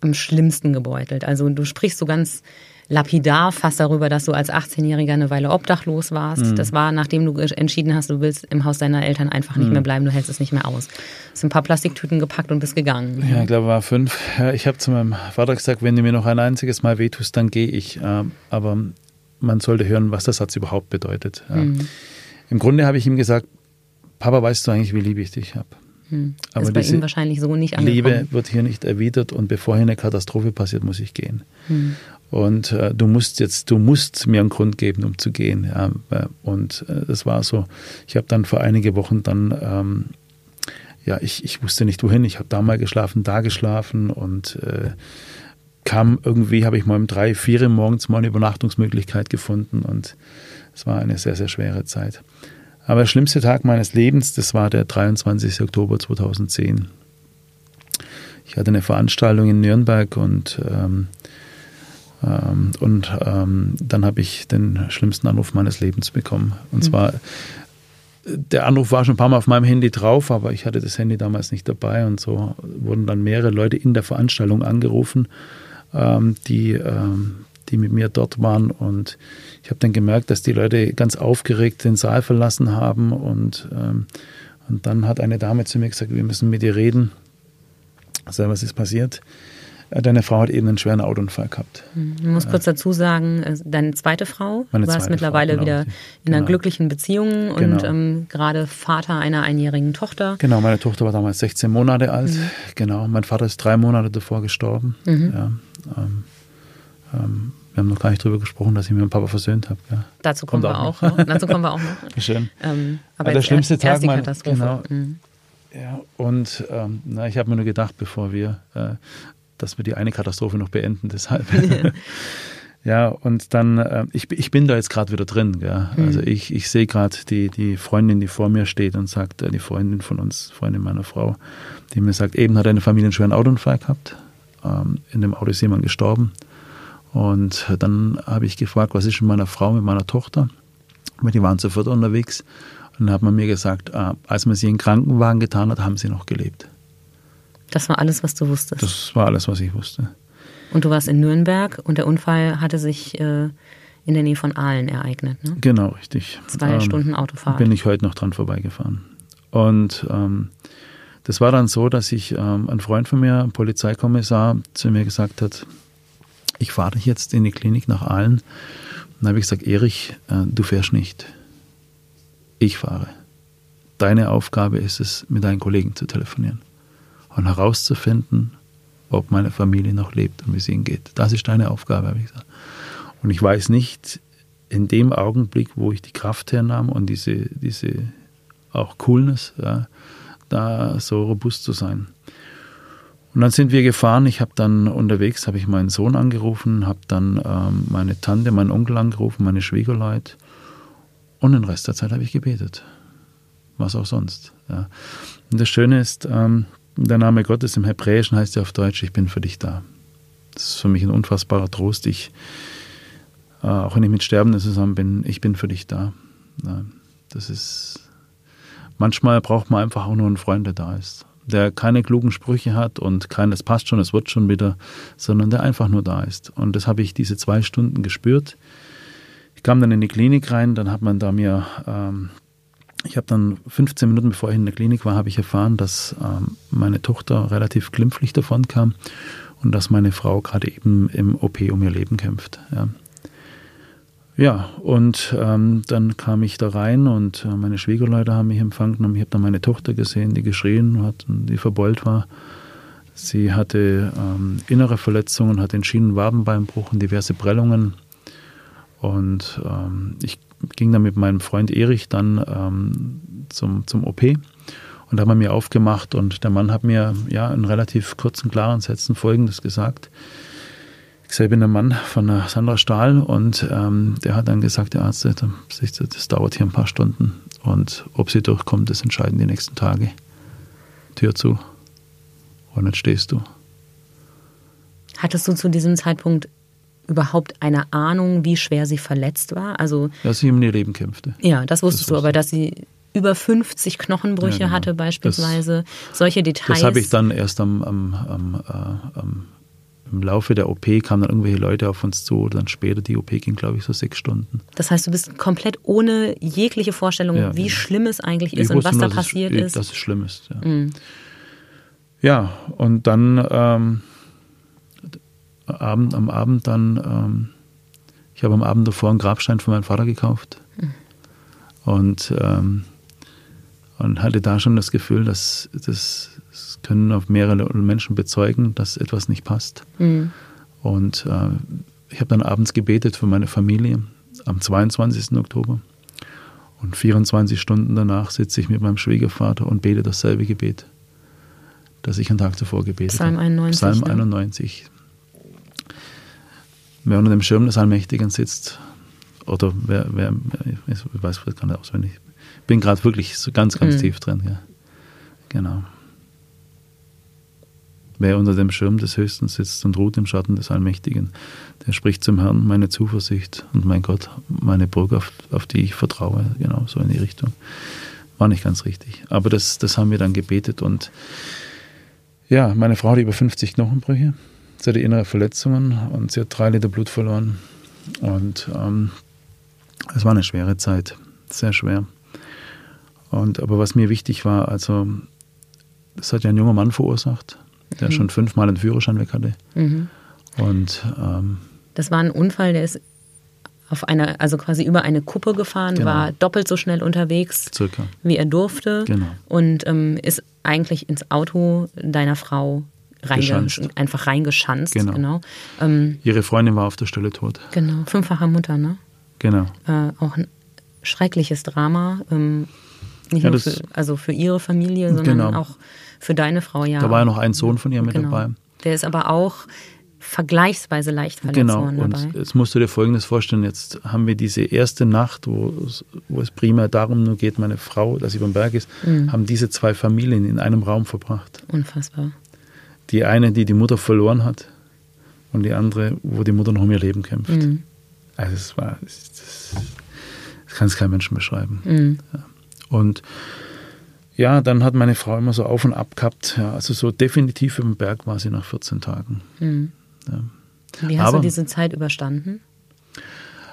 am schlimmsten gebeutelt? Also du sprichst so ganz lapidar fast darüber, dass du als 18-Jähriger eine Weile obdachlos warst. Mhm. Das war, nachdem du entschieden hast, du willst im Haus deiner Eltern einfach nicht mhm. mehr bleiben, du hältst es nicht mehr aus. Hast ein paar Plastiktüten gepackt und bist gegangen. Ja, ich glaube, war fünf. Ich habe zu meinem Vater gesagt, wenn du mir noch ein einziges Mal wehtust, dann gehe ich. Ähm, aber man sollte hören, was der Satz überhaupt bedeutet. Mhm. Im Grunde habe ich ihm gesagt, Papa, weißt du eigentlich, wie lieb ich dich habe? Hm. Aber ist bei ihm wahrscheinlich so nicht angekommen. Liebe wird hier nicht erwidert und bevor hier eine Katastrophe passiert, muss ich gehen. Hm. Und äh, du musst jetzt, du musst mir einen Grund geben, um zu gehen. Ja. Und äh, das war so. Ich habe dann vor einige Wochen dann, ähm, ja, ich, ich wusste nicht wohin. Ich habe da mal geschlafen, da geschlafen und äh, kam irgendwie, habe ich mal um drei, vier morgens mal eine Übernachtungsmöglichkeit gefunden und es war eine sehr, sehr schwere Zeit. Aber der schlimmste Tag meines Lebens, das war der 23. Oktober 2010. Ich hatte eine Veranstaltung in Nürnberg und, ähm, ähm, und ähm, dann habe ich den schlimmsten Anruf meines Lebens bekommen. Und mhm. zwar, der Anruf war schon ein paar Mal auf meinem Handy drauf, aber ich hatte das Handy damals nicht dabei und so wurden dann mehrere Leute in der Veranstaltung angerufen, ähm, die, ähm, die mit mir dort waren und ich habe dann gemerkt, dass die Leute ganz aufgeregt den Saal verlassen haben und, ähm, und dann hat eine Dame zu mir gesagt, wir müssen mit dir reden. Also, was ist passiert? Äh, deine Frau hat eben einen schweren Autounfall gehabt. Hm, ich muss kurz dazu sagen, äh, deine zweite Frau, Meine du warst mittlerweile Frau, genau. wieder in einer genau. glücklichen Beziehung und genau. ähm, gerade Vater einer einjährigen Tochter. Genau, meine Tochter war damals 16 Monate alt. Mhm. Genau, mein Vater ist drei Monate davor gestorben. Mhm. Ja, ähm, ähm, wir haben noch gar nicht darüber gesprochen, dass ich mit meinem Papa versöhnt habe. Ja. Dazu kommen Kommt wir auch noch. Dazu kommen wir auch noch. (laughs) Schön. Ähm, aber ja, der schlimmste erst, Tag erst die Katastrophe. Genau. Mhm. Ja, und ähm, na, ich habe mir nur gedacht, bevor wir, äh, dass wir die eine Katastrophe noch beenden, deshalb. (laughs) ja, und dann, äh, ich, ich bin da jetzt gerade wieder drin. Ja. Mhm. Also ich, ich sehe gerade die, die Freundin, die vor mir steht und sagt, äh, die Freundin von uns, Freundin meiner Frau, die mir sagt, eben hat eine Familie einen schweren Autounfall gehabt. Ähm, in dem Auto ist jemand gestorben. Und dann habe ich gefragt, was ist mit meiner Frau, mit meiner Tochter? Weil die waren sofort unterwegs. Und dann hat man mir gesagt, ah, als man sie in den Krankenwagen getan hat, haben sie noch gelebt. Das war alles, was du wusstest? Das war alles, was ich wusste. Und du warst in Nürnberg und der Unfall hatte sich äh, in der Nähe von Aalen ereignet, ne? Genau, richtig. Zwei ähm, Stunden Autofahrt. Bin ich heute noch dran vorbeigefahren. Und ähm, das war dann so, dass ich ähm, ein Freund von mir, ein Polizeikommissar, zu mir gesagt hat, ich fahre jetzt in die Klinik nach Aalen. Und dann habe ich gesagt, Erich, äh, du fährst nicht. Ich fahre. Deine Aufgabe ist es, mit deinen Kollegen zu telefonieren und herauszufinden, ob meine Familie noch lebt und wie es ihnen geht. Das ist deine Aufgabe, habe ich gesagt. Und ich weiß nicht, in dem Augenblick, wo ich die Kraft hernahm und diese, diese auch Coolness, ja, da so robust zu sein. Und dann sind wir gefahren. Ich habe dann unterwegs, habe ich meinen Sohn angerufen, habe dann ähm, meine Tante, meinen Onkel angerufen, meine Schwiegerleut. Und den Rest der Zeit habe ich gebetet. Was auch sonst. Ja. Und das Schöne ist, ähm, der Name Gottes im Hebräischen heißt ja auf Deutsch, ich bin für dich da. Das ist für mich ein unfassbarer Trost. Ich, äh, auch wenn ich mit Sterbenden zusammen bin, ich bin für dich da. Ja, das ist, manchmal braucht man einfach auch nur einen Freund, der da ist der keine klugen Sprüche hat und kein, es passt schon, es wird schon wieder, sondern der einfach nur da ist. Und das habe ich diese zwei Stunden gespürt. Ich kam dann in die Klinik rein, dann hat man da mir, ähm, ich habe dann 15 Minuten bevor ich in der Klinik war, habe ich erfahren, dass ähm, meine Tochter relativ glimpflich davon kam und dass meine Frau gerade eben im OP um ihr Leben kämpft. Ja. Ja, und ähm, dann kam ich da rein und äh, meine Schwiegerleute haben mich empfangen und ich habe dann meine Tochter gesehen, die geschrien hat und die verbeult war. Sie hatte ähm, innere Verletzungen, hat den Schienenwadenbeinbruch und diverse Prellungen. Und ähm, ich ging dann mit meinem Freund Erich dann ähm, zum, zum OP und da haben wir mir aufgemacht und der Mann hat mir ja in relativ kurzen, klaren Sätzen Folgendes gesagt ich bin der Mann von Sandra Stahl und ähm, der hat dann gesagt, der Arzt, das dauert hier ein paar Stunden und ob sie durchkommt, das entscheiden die nächsten Tage. Tür zu und jetzt stehst du. Hattest du zu diesem Zeitpunkt überhaupt eine Ahnung, wie schwer sie verletzt war? Also, dass sie um ihr Leben kämpfte. Ja, das wusstest das du, aber dass sie über 50 Knochenbrüche ja, genau. hatte beispielsweise. Das, Solche Details. Das habe ich dann erst am, am, am, äh, am im Laufe der OP kamen dann irgendwelche Leute auf uns zu. Dann später, die OP ging, glaube ich, so sechs Stunden. Das heißt, du bist komplett ohne jegliche Vorstellung, ja, wie ja. schlimm es eigentlich ist ich und was nur, da passiert ist. Dass es schlimm ist, ja. Mhm. Ja, und dann ähm, Abend, am Abend dann, ähm, ich habe am Abend davor einen Grabstein für meinen Vater gekauft. Mhm. Und, ähm, und hatte da schon das Gefühl, dass das, das können auf mehrere Menschen bezeugen, dass etwas nicht passt. Mhm. Und äh, ich habe dann abends gebetet für meine Familie am 22. Oktober. Und 24 Stunden danach sitze ich mit meinem Schwiegervater und bete dasselbe Gebet, das ich einen Tag zuvor gebetet Psalm 91, habe. Psalm 91. Wer unter dem Schirm des Allmächtigen sitzt, oder wer, wer ich weiß nicht auswendig. Ich bin gerade wirklich so ganz, ganz mhm. tief drin. Ja. Genau. Wer unter dem Schirm des Höchsten sitzt und ruht im Schatten des Allmächtigen, der spricht zum Herrn meine Zuversicht und mein Gott, meine Burg, auf, auf die ich vertraue. Genau, so in die Richtung. War nicht ganz richtig. Aber das, das haben wir dann gebetet und ja, meine Frau hat über 50 Knochenbrüche. Sie hatte innere Verletzungen und sie hat drei Liter Blut verloren. Und ähm, es war eine schwere Zeit, sehr schwer. Und aber was mir wichtig war, also das hat ja ein junger Mann verursacht, der mhm. schon fünfmal einen Führerschein weg hatte. Mhm. Und ähm, das war ein Unfall, der ist auf einer, also quasi über eine Kuppe gefahren, genau. war doppelt so schnell unterwegs, Circa. wie er durfte. Genau. Und ähm, ist eigentlich ins Auto deiner Frau reinge einfach reingeschanzt. Genau. genau. Ähm, Ihre Freundin war auf der Stelle tot. Genau, fünffacher Mutter, ne? Genau. Äh, auch ein schreckliches Drama. Ähm, nicht ja, nur für, also für ihre Familie, sondern genau. auch für deine Frau, ja. Da war ja noch ein Sohn von ihr mit genau. dabei. Der ist aber auch vergleichsweise leicht verletzt genau. worden dabei. Und jetzt musst du dir Folgendes vorstellen, jetzt haben wir diese erste Nacht, wo es, wo es primär darum nur geht, meine Frau, dass sie beim Berg ist, mhm. haben diese zwei Familien in einem Raum verbracht. Unfassbar. Die eine, die die Mutter verloren hat und die andere, wo die Mutter noch um ihr Leben kämpft. Mhm. Also es war, das, das kann es kein Mensch beschreiben. Mhm. Ja. Und ja, dann hat meine Frau immer so auf und ab gehabt. Ja, also so definitiv im Berg war sie nach 14 Tagen. Mhm. Ja. Wie hast Aber, du diese Zeit überstanden?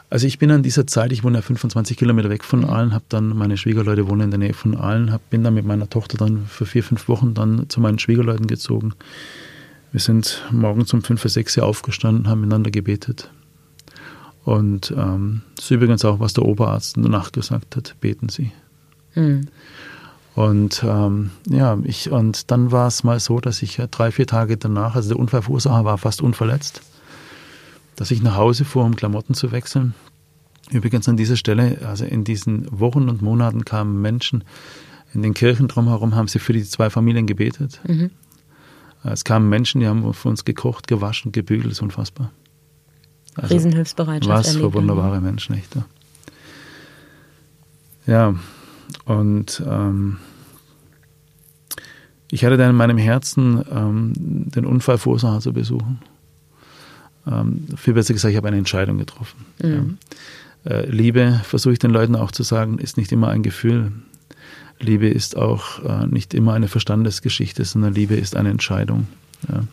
Also ich bin an dieser Zeit, ich wohne ja 25 Kilometer weg von mhm. Aalen, habe dann, meine Schwiegerleute wohnen in der Nähe von Aalen, hab, bin dann mit meiner Tochter dann für vier, fünf Wochen dann zu meinen Schwiegerleuten gezogen. Wir sind morgens um fünf, sechs Uhr aufgestanden, haben miteinander gebetet. Und ähm, das ist übrigens auch, was der Oberarzt danach gesagt hat, beten Sie. Mhm. Und ähm, ja, ich, und dann war es mal so, dass ich drei, vier Tage danach, also der Unfallverursacher war fast unverletzt, dass ich nach Hause fuhr, um Klamotten zu wechseln. Übrigens an dieser Stelle, also in diesen Wochen und Monaten kamen Menschen in den Kirchen drumherum, haben sie für die zwei Familien gebetet. Mhm. Es kamen Menschen, die haben für uns gekocht, gewaschen, gebügelt, ist unfassbar. Also, Riesenhilfsbereitschaft. Was für wunderbare Menschen, nicht? Ja, und ähm, ich hatte dann in meinem Herzen, ähm, den Unfallverursacher zu besuchen. Ähm, viel besser gesagt, ich habe eine Entscheidung getroffen. Mhm. Äh, Liebe, versuche ich den Leuten auch zu sagen, ist nicht immer ein Gefühl. Liebe ist auch äh, nicht immer eine Verstandesgeschichte, sondern Liebe ist eine Entscheidung. Ja.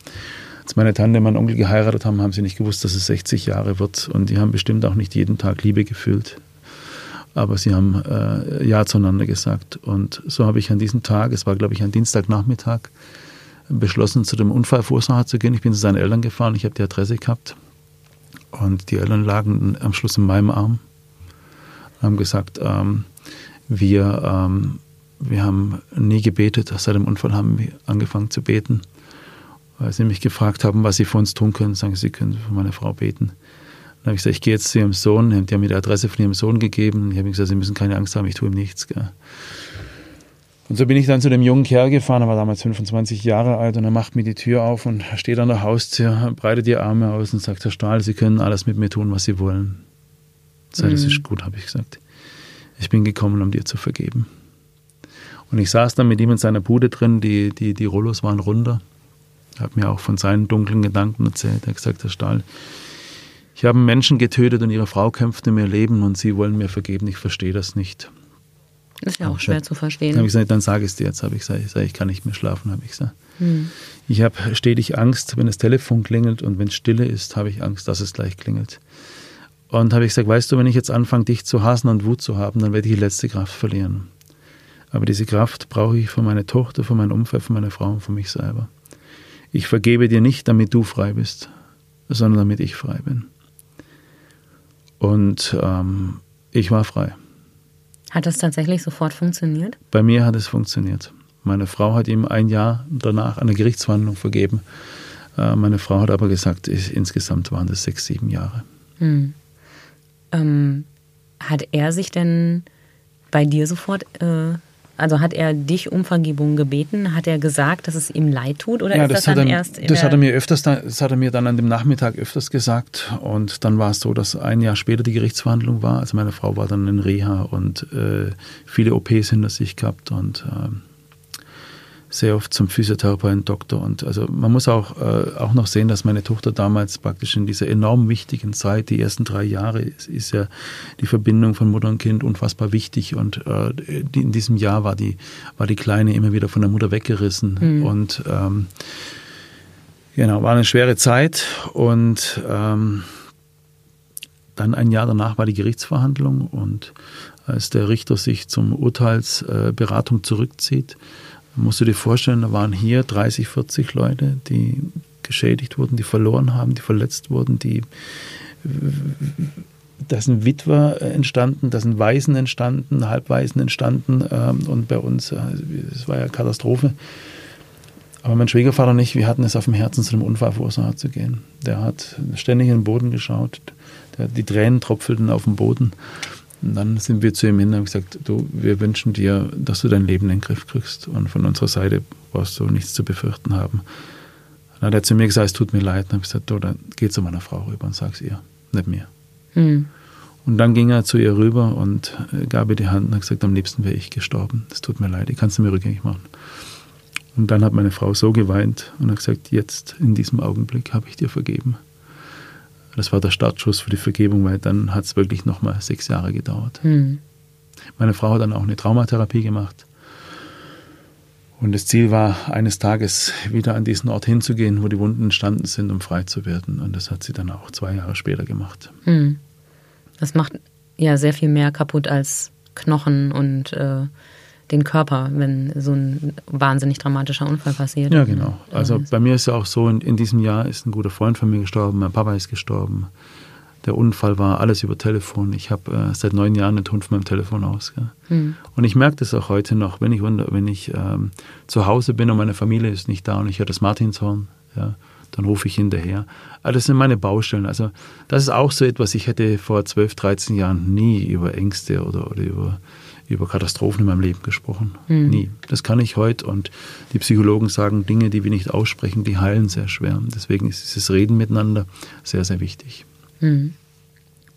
Als meine Tante und mein Onkel geheiratet haben, haben sie nicht gewusst, dass es 60 Jahre wird. Und die haben bestimmt auch nicht jeden Tag Liebe gefühlt. Aber sie haben äh, Ja zueinander gesagt. Und so habe ich an diesem Tag, es war glaube ich ein Dienstagnachmittag, beschlossen, zu dem Unfallverursacher zu gehen. Ich bin zu seinen Eltern gefahren, ich habe die Adresse gehabt. Und die Eltern lagen am Schluss in meinem Arm. Haben gesagt, ähm, wir, ähm, wir haben nie gebetet. Seit dem Unfall haben wir angefangen zu beten weil sie mich gefragt haben, was sie für uns tun können. Sagen sie, können für meine Frau beten. Dann habe ich gesagt, ich gehe jetzt zu ihrem Sohn. Die haben mir die Adresse von ihrem Sohn gegeben. Ich habe gesagt, sie müssen keine Angst haben, ich tue ihm nichts. Gell. Und so bin ich dann zu dem jungen Kerl gefahren, er war damals 25 Jahre alt und er macht mir die Tür auf und steht an der Haustür, breitet die Arme aus und sagt, Herr Stahl, Sie können alles mit mir tun, was Sie wollen. Mhm. das ist gut, habe ich gesagt. Ich bin gekommen, um dir zu vergeben. Und ich saß dann mit ihm in seiner Bude drin, die, die, die Rollos waren runter. Er hat mir auch von seinen dunklen Gedanken erzählt. Er hat gesagt, Herr Stahl, ich habe Menschen getötet und ihre Frau kämpft in ihr Leben und sie wollen mir vergeben. Ich verstehe das nicht. Das ist ja auch schwer zu verstehen. Dann habe ich gesagt, dann sage ich es dir jetzt. Habe ich gesagt, ich kann nicht mehr schlafen, habe ich gesagt. Mhm. Ich habe stetig Angst, wenn das Telefon klingelt und wenn es stille ist, habe ich Angst, dass es gleich klingelt. Und habe ich gesagt, weißt du, wenn ich jetzt anfange, dich zu hassen und Wut zu haben, dann werde ich die letzte Kraft verlieren. Aber diese Kraft brauche ich für meine Tochter, für mein Umfeld, für meine Frau und für mich selber. Ich vergebe dir nicht, damit du frei bist, sondern damit ich frei bin. Und ähm, ich war frei. Hat das tatsächlich sofort funktioniert? Bei mir hat es funktioniert. Meine Frau hat ihm ein Jahr danach eine Gerichtsverhandlung vergeben. Äh, meine Frau hat aber gesagt, insgesamt waren das sechs, sieben Jahre. Hm. Ähm, hat er sich denn bei dir sofort äh, also hat er dich um Vergebung gebeten? Hat er gesagt, dass es ihm leid tut? Oder ja, ist das, das dann er, erst das hat er mir öfters, das hat er mir dann an dem Nachmittag öfters gesagt. Und dann war es so, dass ein Jahr später die Gerichtsverhandlung war. Also meine Frau war dann in Reha und äh, viele OPs hinter sich gehabt und äh, sehr oft zum Physiotherapeuten, Doktor. Und also man muss auch, äh, auch noch sehen, dass meine Tochter damals praktisch in dieser enorm wichtigen Zeit, die ersten drei Jahre, ist, ist ja die Verbindung von Mutter und Kind unfassbar wichtig. Und äh, die, in diesem Jahr war die, war die Kleine immer wieder von der Mutter weggerissen. Mhm. Und ähm, genau, war eine schwere Zeit. Und ähm, dann ein Jahr danach war die Gerichtsverhandlung und als der Richter sich zum Urteilsberatung zurückzieht, musst du dir vorstellen, da waren hier 30, 40 Leute, die geschädigt wurden, die verloren haben, die verletzt wurden, die da sind Witwer entstanden, da sind Waisen entstanden, Halbwaisen entstanden ähm, und bei uns, äh, es war ja Katastrophe. Aber mein Schwiegervater und ich, wir hatten es auf dem Herzen, zu einem Unfallverursacher zu gehen. Der hat ständig in den Boden geschaut, der, die Tränen tropfelten auf dem Boden. Und dann sind wir zu ihm hin und haben gesagt, du, wir wünschen dir, dass du dein Leben in den Griff kriegst und von unserer Seite brauchst du nichts zu befürchten haben. Dann hat er zu mir gesagt, es tut mir leid. Dann habe ich gesagt, du, dann geh zu meiner Frau rüber und sag's ihr, nicht mir. Mhm. Und dann ging er zu ihr rüber und äh, gab ihr die Hand und hat gesagt, am liebsten wäre ich gestorben. Es tut mir leid, ich kann es mir rückgängig machen. Und dann hat meine Frau so geweint und hat gesagt, jetzt in diesem Augenblick habe ich dir vergeben. Das war der Startschuss für die Vergebung, weil dann hat es wirklich nochmal sechs Jahre gedauert. Mhm. Meine Frau hat dann auch eine Traumatherapie gemacht. Und das Ziel war, eines Tages wieder an diesen Ort hinzugehen, wo die Wunden entstanden sind, um frei zu werden. Und das hat sie dann auch zwei Jahre später gemacht. Mhm. Das macht ja sehr viel mehr kaputt als Knochen und äh, den Körper, wenn so ein wahnsinnig dramatischer Unfall passiert. Ja, genau. Also bei mir ist ja auch so, in, in diesem Jahr ist ein guter Freund von mir gestorben, mein Papa ist gestorben. Der Unfall war alles über Telefon. Ich habe äh, seit neun Jahren den Ton von meinem Telefon aus. Mhm. Und ich merke das auch heute noch, wenn ich, wenn ich ähm, zu Hause bin und meine Familie ist nicht da und ich höre das Martinshorn, ja, dann rufe ich hinterher. Aber das sind meine Baustellen. Also das ist auch so etwas, ich hätte vor 12, 13 Jahren nie über Ängste oder, oder über über Katastrophen in meinem Leben gesprochen. Mhm. Nie. Das kann ich heute und die Psychologen sagen, Dinge, die wir nicht aussprechen, die heilen sehr schwer. Deswegen ist dieses Reden miteinander sehr, sehr wichtig. Mhm.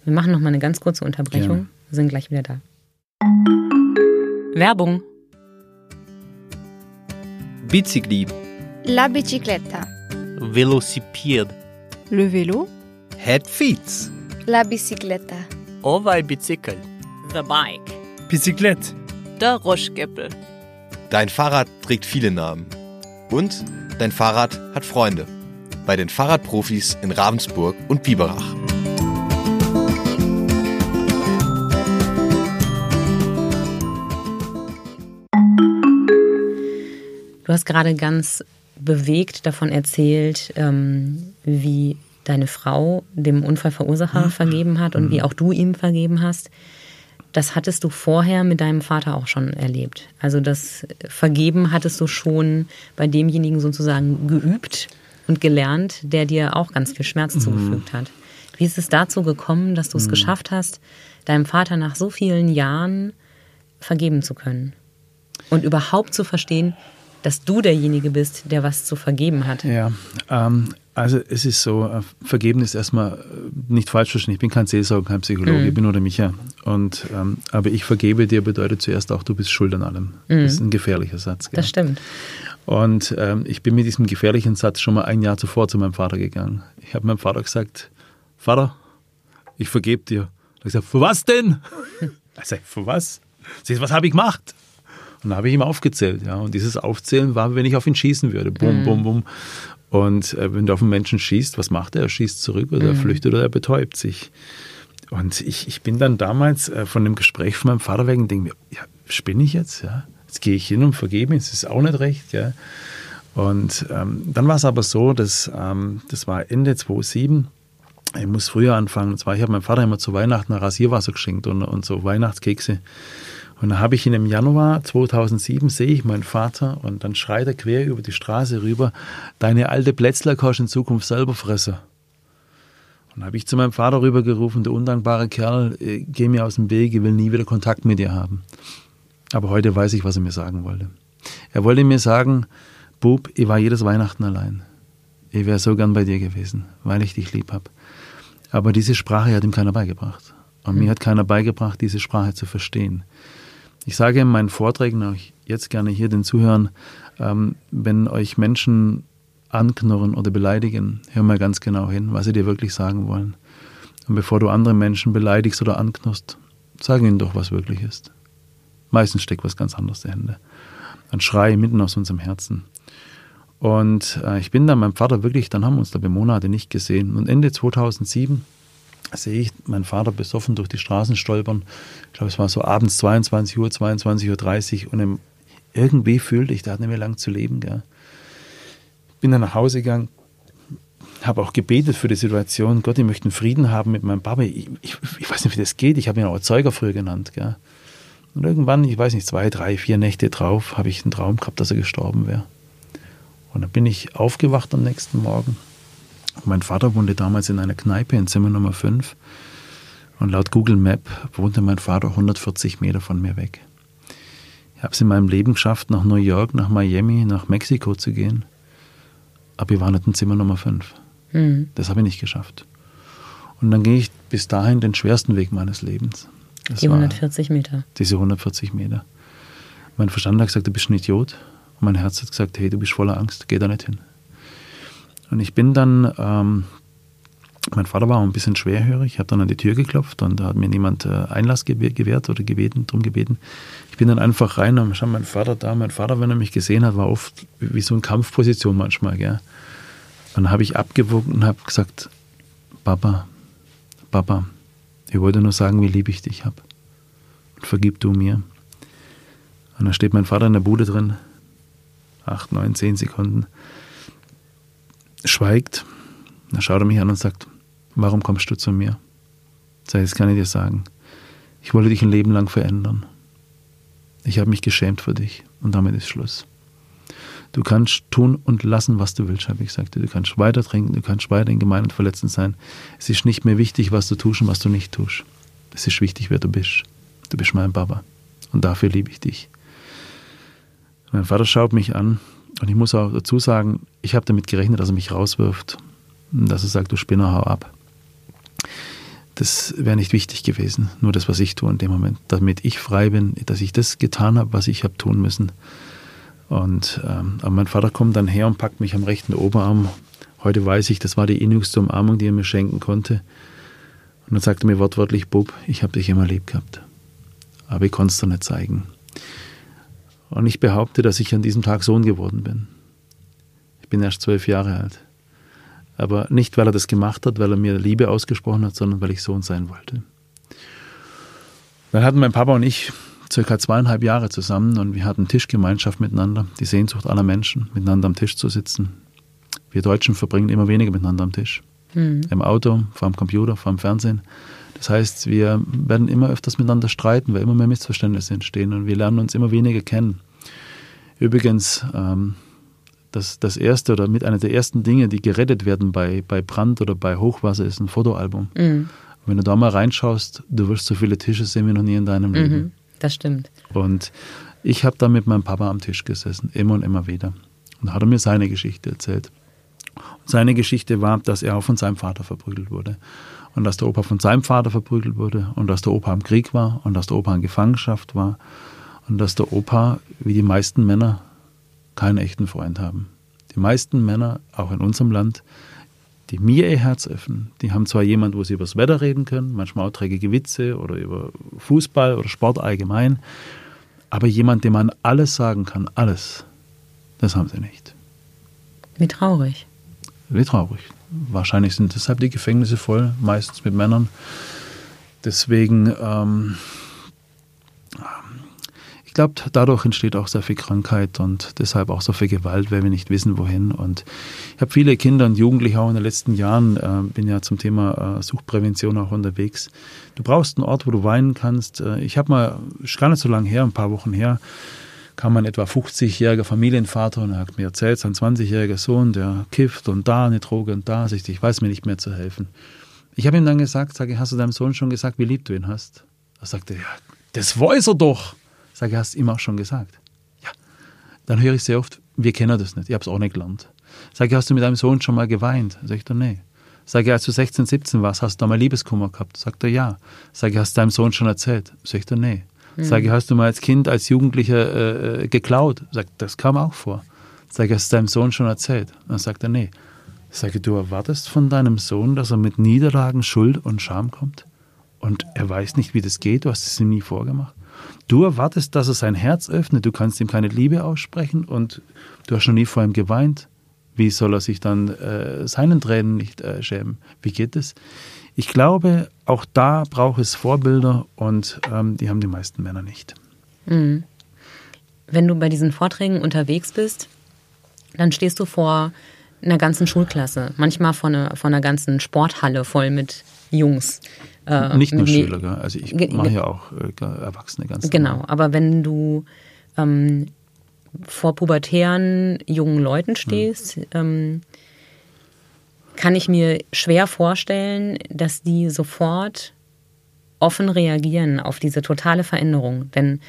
Wir machen noch mal eine ganz kurze Unterbrechung. Wir sind gleich wieder da. Werbung. Bicicli. La bicicletta. Velocipede. Le vélo. Head feet. La bicicletta. Ovaj bicycle. The bike. Bicyclette. Der Roschgeppel. Dein Fahrrad trägt viele Namen. Und dein Fahrrad hat Freunde. Bei den Fahrradprofis in Ravensburg und Biberach. Du hast gerade ganz bewegt davon erzählt, ähm, wie deine Frau dem Unfallverursacher mhm. vergeben hat und mhm. wie auch du ihm vergeben hast das hattest du vorher mit deinem Vater auch schon erlebt. Also das Vergeben hattest du schon bei demjenigen sozusagen geübt und gelernt, der dir auch ganz viel Schmerz mhm. zugefügt hat. Wie ist es dazu gekommen, dass du es mhm. geschafft hast, deinem Vater nach so vielen Jahren vergeben zu können? Und überhaupt zu verstehen, dass du derjenige bist, der was zu vergeben hat. Ja, ähm, also es ist so, äh, vergeben ist erstmal äh, nicht falsch verstehen. Ich bin kein Seelsorger, kein Psychologe, mhm. ich bin nur der Micha. Und, ähm, aber ich vergebe dir bedeutet zuerst auch, du bist schuld an allem. Mhm. Das ist ein gefährlicher Satz. Gell? Das stimmt. Und ähm, ich bin mit diesem gefährlichen Satz schon mal ein Jahr zuvor zu meinem Vater gegangen. Ich habe meinem Vater gesagt, Vater, ich vergebe dir. Er hat gesagt, für was denn? (laughs) Ich sage, für was? Sie was habe ich gemacht? Und da habe ich ihm aufgezählt, ja. Und dieses Aufzählen war, wenn ich auf ihn schießen würde. Bum, Mhm. bum, bum. Und äh, wenn du auf einen Menschen schießt, was macht er? Er schießt zurück oder er flüchtet oder er betäubt sich. Und ich, ich bin dann damals äh, von dem Gespräch von meinem Vater weg und denke mir, ja, spinne ich jetzt? Ja? Jetzt gehe ich hin und vergebe ihm, das ist auch nicht recht. Ja? Und ähm, dann war es aber so, dass ähm, das war Ende 2007. Ich muss früher anfangen. Und zwar, ich habe meinem Vater immer zu Weihnachten ein Rasierwasser geschenkt und, und so Weihnachtskekse. Und dann habe ich ihn im Januar 2007, sehe ich meinen Vater und dann schreit er quer über die Straße rüber, deine alte Plätzler kannst in Zukunft selber fressen. Und dann habe ich zu meinem Vater rübergerufen, der undankbare Kerl, äh, geh mir aus dem Weg, ich will nie wieder Kontakt mit dir haben. Aber heute weiß ich, was er mir sagen wollte. Er wollte mir sagen, Bub, ich war jedes Weihnachten allein. Ich wäre so gern bei dir gewesen, weil ich dich lieb habe. Aber diese Sprache hat ihm keiner beigebracht. Und mir hat keiner beigebracht, diese Sprache zu verstehen. Ich sage in meinen Vorträgen, auch jetzt gerne hier den Zuhörern, ähm, wenn euch Menschen anknurren oder beleidigen, hör mal ganz genau hin, was sie dir wirklich sagen wollen. Und bevor du andere Menschen beleidigst oder anknurst, sag ihnen doch, was wirklich ist. Meistens steckt was ganz anderes dahinter. Ein Schrei mitten aus unserem Herzen. Und äh, ich bin dann meinem Vater wirklich, dann haben wir uns da Monate nicht gesehen. Und Ende 2007 sehe ich meinen Vater besoffen durch die Straßen stolpern. Ich glaube, es war so abends 22 Uhr, 22.30 Uhr. Und irgendwie fühlte ich, der hat nicht mehr lang zu leben. Gell. Bin dann nach Hause gegangen, habe auch gebetet für die Situation. Gott, ich möchte einen Frieden haben mit meinem Papa. Ich, ich, ich weiß nicht, wie das geht. Ich habe ihn auch Erzeuger früher genannt. Gell. Und irgendwann, ich weiß nicht, zwei, drei, vier Nächte drauf, habe ich einen Traum gehabt, dass er gestorben wäre. Und dann bin ich aufgewacht am nächsten Morgen. Mein Vater wohnte damals in einer Kneipe in Zimmer Nummer 5. Und laut Google Map wohnte mein Vater 140 Meter von mir weg. Ich habe es in meinem Leben geschafft, nach New York, nach Miami, nach Mexiko zu gehen. Aber ich war nicht in Zimmer Nummer 5. Mhm. Das habe ich nicht geschafft. Und dann gehe ich bis dahin den schwersten Weg meines Lebens. Das Die war 140 Meter. diese 140 Meter. Mein Verstand hat gesagt, du bist ein Idiot. Und mein Herz hat gesagt, hey, du bist voller Angst, geh da nicht hin. Und ich bin dann, ähm, mein Vater war auch ein bisschen schwerhörig, ich habe dann an die Tür geklopft und da hat mir niemand äh, Einlass gewährt oder gebeten, drum gebeten. Ich bin dann einfach rein und schau, mein Vater da, mein Vater, wenn er mich gesehen hat, war oft wie so eine Kampfposition manchmal, gell. Dann habe ich abgewogen und habe gesagt, Papa, Papa, ich wollte nur sagen, wie lieb ich dich habe. Und vergib du mir. Und da steht mein Vater in der Bude drin, acht, neun, zehn Sekunden, schweigt, dann schaut er mich an und sagt, warum kommst du zu mir? Sag, das kann ich dir sagen. Ich wollte dich ein Leben lang verändern. Ich habe mich geschämt für dich und damit ist Schluss. Du kannst tun und lassen, was du willst, habe ich gesagt. Du kannst weiter trinken, du kannst weiter in gemein verletzend sein. Es ist nicht mehr wichtig, was du tust und was du nicht tust. Es ist wichtig, wer du bist. Du bist mein Papa und dafür liebe ich dich. Mein Vater schaut mich an und ich muss auch dazu sagen, ich habe damit gerechnet, dass er mich rauswirft, dass er sagt, du Spinner, hau ab. Das wäre nicht wichtig gewesen, nur das, was ich tue in dem Moment, damit ich frei bin, dass ich das getan habe, was ich habe tun müssen. Und ähm, aber mein Vater kommt dann her und packt mich am rechten Oberarm. Heute weiß ich, das war die innigste Umarmung, die er mir schenken konnte. Und dann sagte er mir wortwörtlich, Bub, ich habe dich immer lieb gehabt. Aber ich konnte es dir nicht zeigen. Und ich behaupte, dass ich an diesem Tag Sohn geworden bin. Ich bin erst zwölf Jahre alt. Aber nicht, weil er das gemacht hat, weil er mir Liebe ausgesprochen hat, sondern weil ich Sohn sein wollte. Dann hatten mein Papa und ich circa zweieinhalb Jahre zusammen und wir hatten Tischgemeinschaft miteinander, die Sehnsucht aller Menschen, miteinander am Tisch zu sitzen. Wir Deutschen verbringen immer weniger miteinander am Tisch. Mhm. Im Auto, vor dem Computer, vor dem Fernsehen. Das heißt, wir werden immer öfters miteinander streiten, weil immer mehr Missverständnisse entstehen und wir lernen uns immer weniger kennen. Übrigens, ähm, das, das erste oder mit einer der ersten Dinge, die gerettet werden bei, bei Brand oder bei Hochwasser, ist ein Fotoalbum. Mhm. Wenn du da mal reinschaust, du wirst so viele Tische sehen wie noch nie in deinem Leben. Mhm. Das stimmt. Und ich habe da mit meinem Papa am Tisch gesessen, immer und immer wieder. Und da hat er mir seine Geschichte erzählt. Und seine Geschichte war, dass er auch von seinem Vater verprügelt wurde. Und dass der Opa von seinem Vater verprügelt wurde. Und dass der Opa im Krieg war. Und dass der Opa in Gefangenschaft war. Und dass der Opa, wie die meisten Männer, keinen echten Freund haben. Die meisten Männer, auch in unserem Land, die mir ihr Herz öffnen, die haben zwar jemand, wo sie über das Wetter reden können, manchmal auch dreckige Witze oder über Fußball oder Sport allgemein, Aber jemand, dem man alles sagen kann, alles, das haben sie nicht. Wie traurig. Wie traurig. Wahrscheinlich sind deshalb die Gefängnisse voll, meistens mit Männern. Deswegen, ähm, ich glaube, dadurch entsteht auch sehr viel Krankheit und deshalb auch so viel Gewalt, weil wir nicht wissen, wohin. Und ich habe viele Kinder und Jugendliche auch in den letzten Jahren, äh, bin ja zum Thema äh, Suchtprävention auch unterwegs. Du brauchst einen Ort, wo du weinen kannst. Äh, ich habe mal, ist gar nicht so lange her, ein paar Wochen her, kam ein etwa 50-jähriger Familienvater und er hat mir erzählt, sein 20-jähriger Sohn, der kifft und da eine Droge und da, ich weiß mir nicht mehr zu helfen. Ich habe ihm dann gesagt, sage, hast du deinem Sohn schon gesagt, wie lieb du ihn hast? Er sagte, ja, das weiß er doch. Sage, hast du ihm auch schon gesagt? Ja. Dann höre ich sehr oft, wir kennen das nicht, ich habe es auch nicht gelernt. Sage, hast du mit deinem Sohn schon mal geweint? Sag ich dann, nee. Sage, als du 16, 17 warst, hast du da mal Liebeskummer gehabt? Sagt er, ja. Sage, hast du deinem Sohn schon erzählt? Sag ich dann, nee. Mhm. Sage, hast du mal als Kind, als Jugendlicher äh, geklaut? Sagt, das kam auch vor. Sage, hast du deinem Sohn schon erzählt? Dann sagt er, nee. Sage, du erwartest von deinem Sohn, dass er mit Niederlagen, Schuld und Scham kommt? Und er weiß nicht, wie das geht, du hast es ihm nie vorgemacht. Du erwartest, dass er sein Herz öffnet, du kannst ihm keine Liebe aussprechen und du hast noch nie vor ihm geweint. Wie soll er sich dann äh, seinen Tränen nicht äh, schämen? Wie geht es? Ich glaube, auch da braucht es Vorbilder und ähm, die haben die meisten Männer nicht. Mhm. Wenn du bei diesen Vorträgen unterwegs bist, dann stehst du vor einer ganzen Schulklasse, manchmal vor einer, vor einer ganzen Sporthalle voll mit Jungs. Äh, Nicht nur Schüler, gell? also ich mache ja auch äh, Erwachsene ganz Genau, normal. aber wenn du ähm, vor pubertären jungen Leuten stehst, hm. ähm, kann ich mir schwer vorstellen, dass die sofort offen reagieren auf diese totale Veränderung. Denn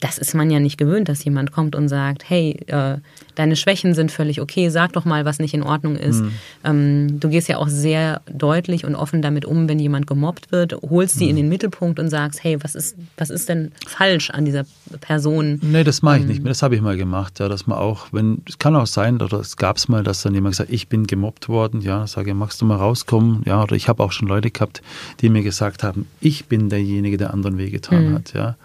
das ist man ja nicht gewöhnt, dass jemand kommt und sagt, hey, äh, deine Schwächen sind völlig okay, sag doch mal, was nicht in Ordnung ist. Mhm. Ähm, du gehst ja auch sehr deutlich und offen damit um, wenn jemand gemobbt wird, holst sie mhm. in den Mittelpunkt und sagst, hey, was ist, was ist denn falsch an dieser Person? Nee, das mache ich ähm, nicht mehr. Das habe ich mal gemacht, ja, dass man auch, wenn, es kann auch sein, oder es gab es mal, dass dann jemand gesagt, ich bin gemobbt worden, ja, sage, magst du mal rauskommen, ja, oder ich habe auch schon Leute gehabt, die mir gesagt haben, ich bin derjenige, der anderen wehgetan mhm. hat, ja.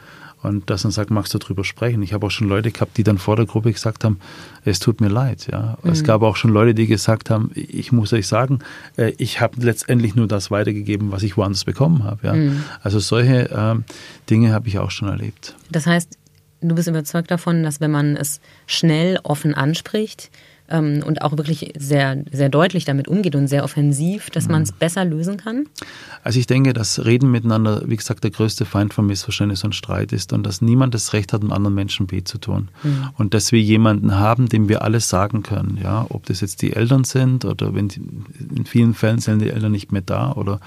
Und dass man sagt, magst du darüber sprechen? Ich habe auch schon Leute gehabt, die dann vor der Gruppe gesagt haben, es tut mir leid. Ja. Mhm. Es gab auch schon Leute, die gesagt haben, ich muss euch sagen, äh, ich habe letztendlich nur das weitergegeben, was ich woanders bekommen habe. Ja. Mhm. Also solche äh, Dinge habe ich auch schon erlebt. Das heißt, du bist überzeugt davon, dass wenn man es schnell offen anspricht, ähm, und auch wirklich sehr, sehr deutlich damit umgeht und sehr offensiv, dass man es mhm. besser lösen kann? Also ich denke, dass Reden miteinander, wie gesagt, der größte Feind von Missverständnis und Streit ist und dass niemand das Recht hat, einem anderen Menschen weh zu tun. Mhm. Und dass wir jemanden haben, dem wir alles sagen können, ja, ob das jetzt die Eltern sind oder wenn die, in vielen Fällen sind die Eltern nicht mehr da oder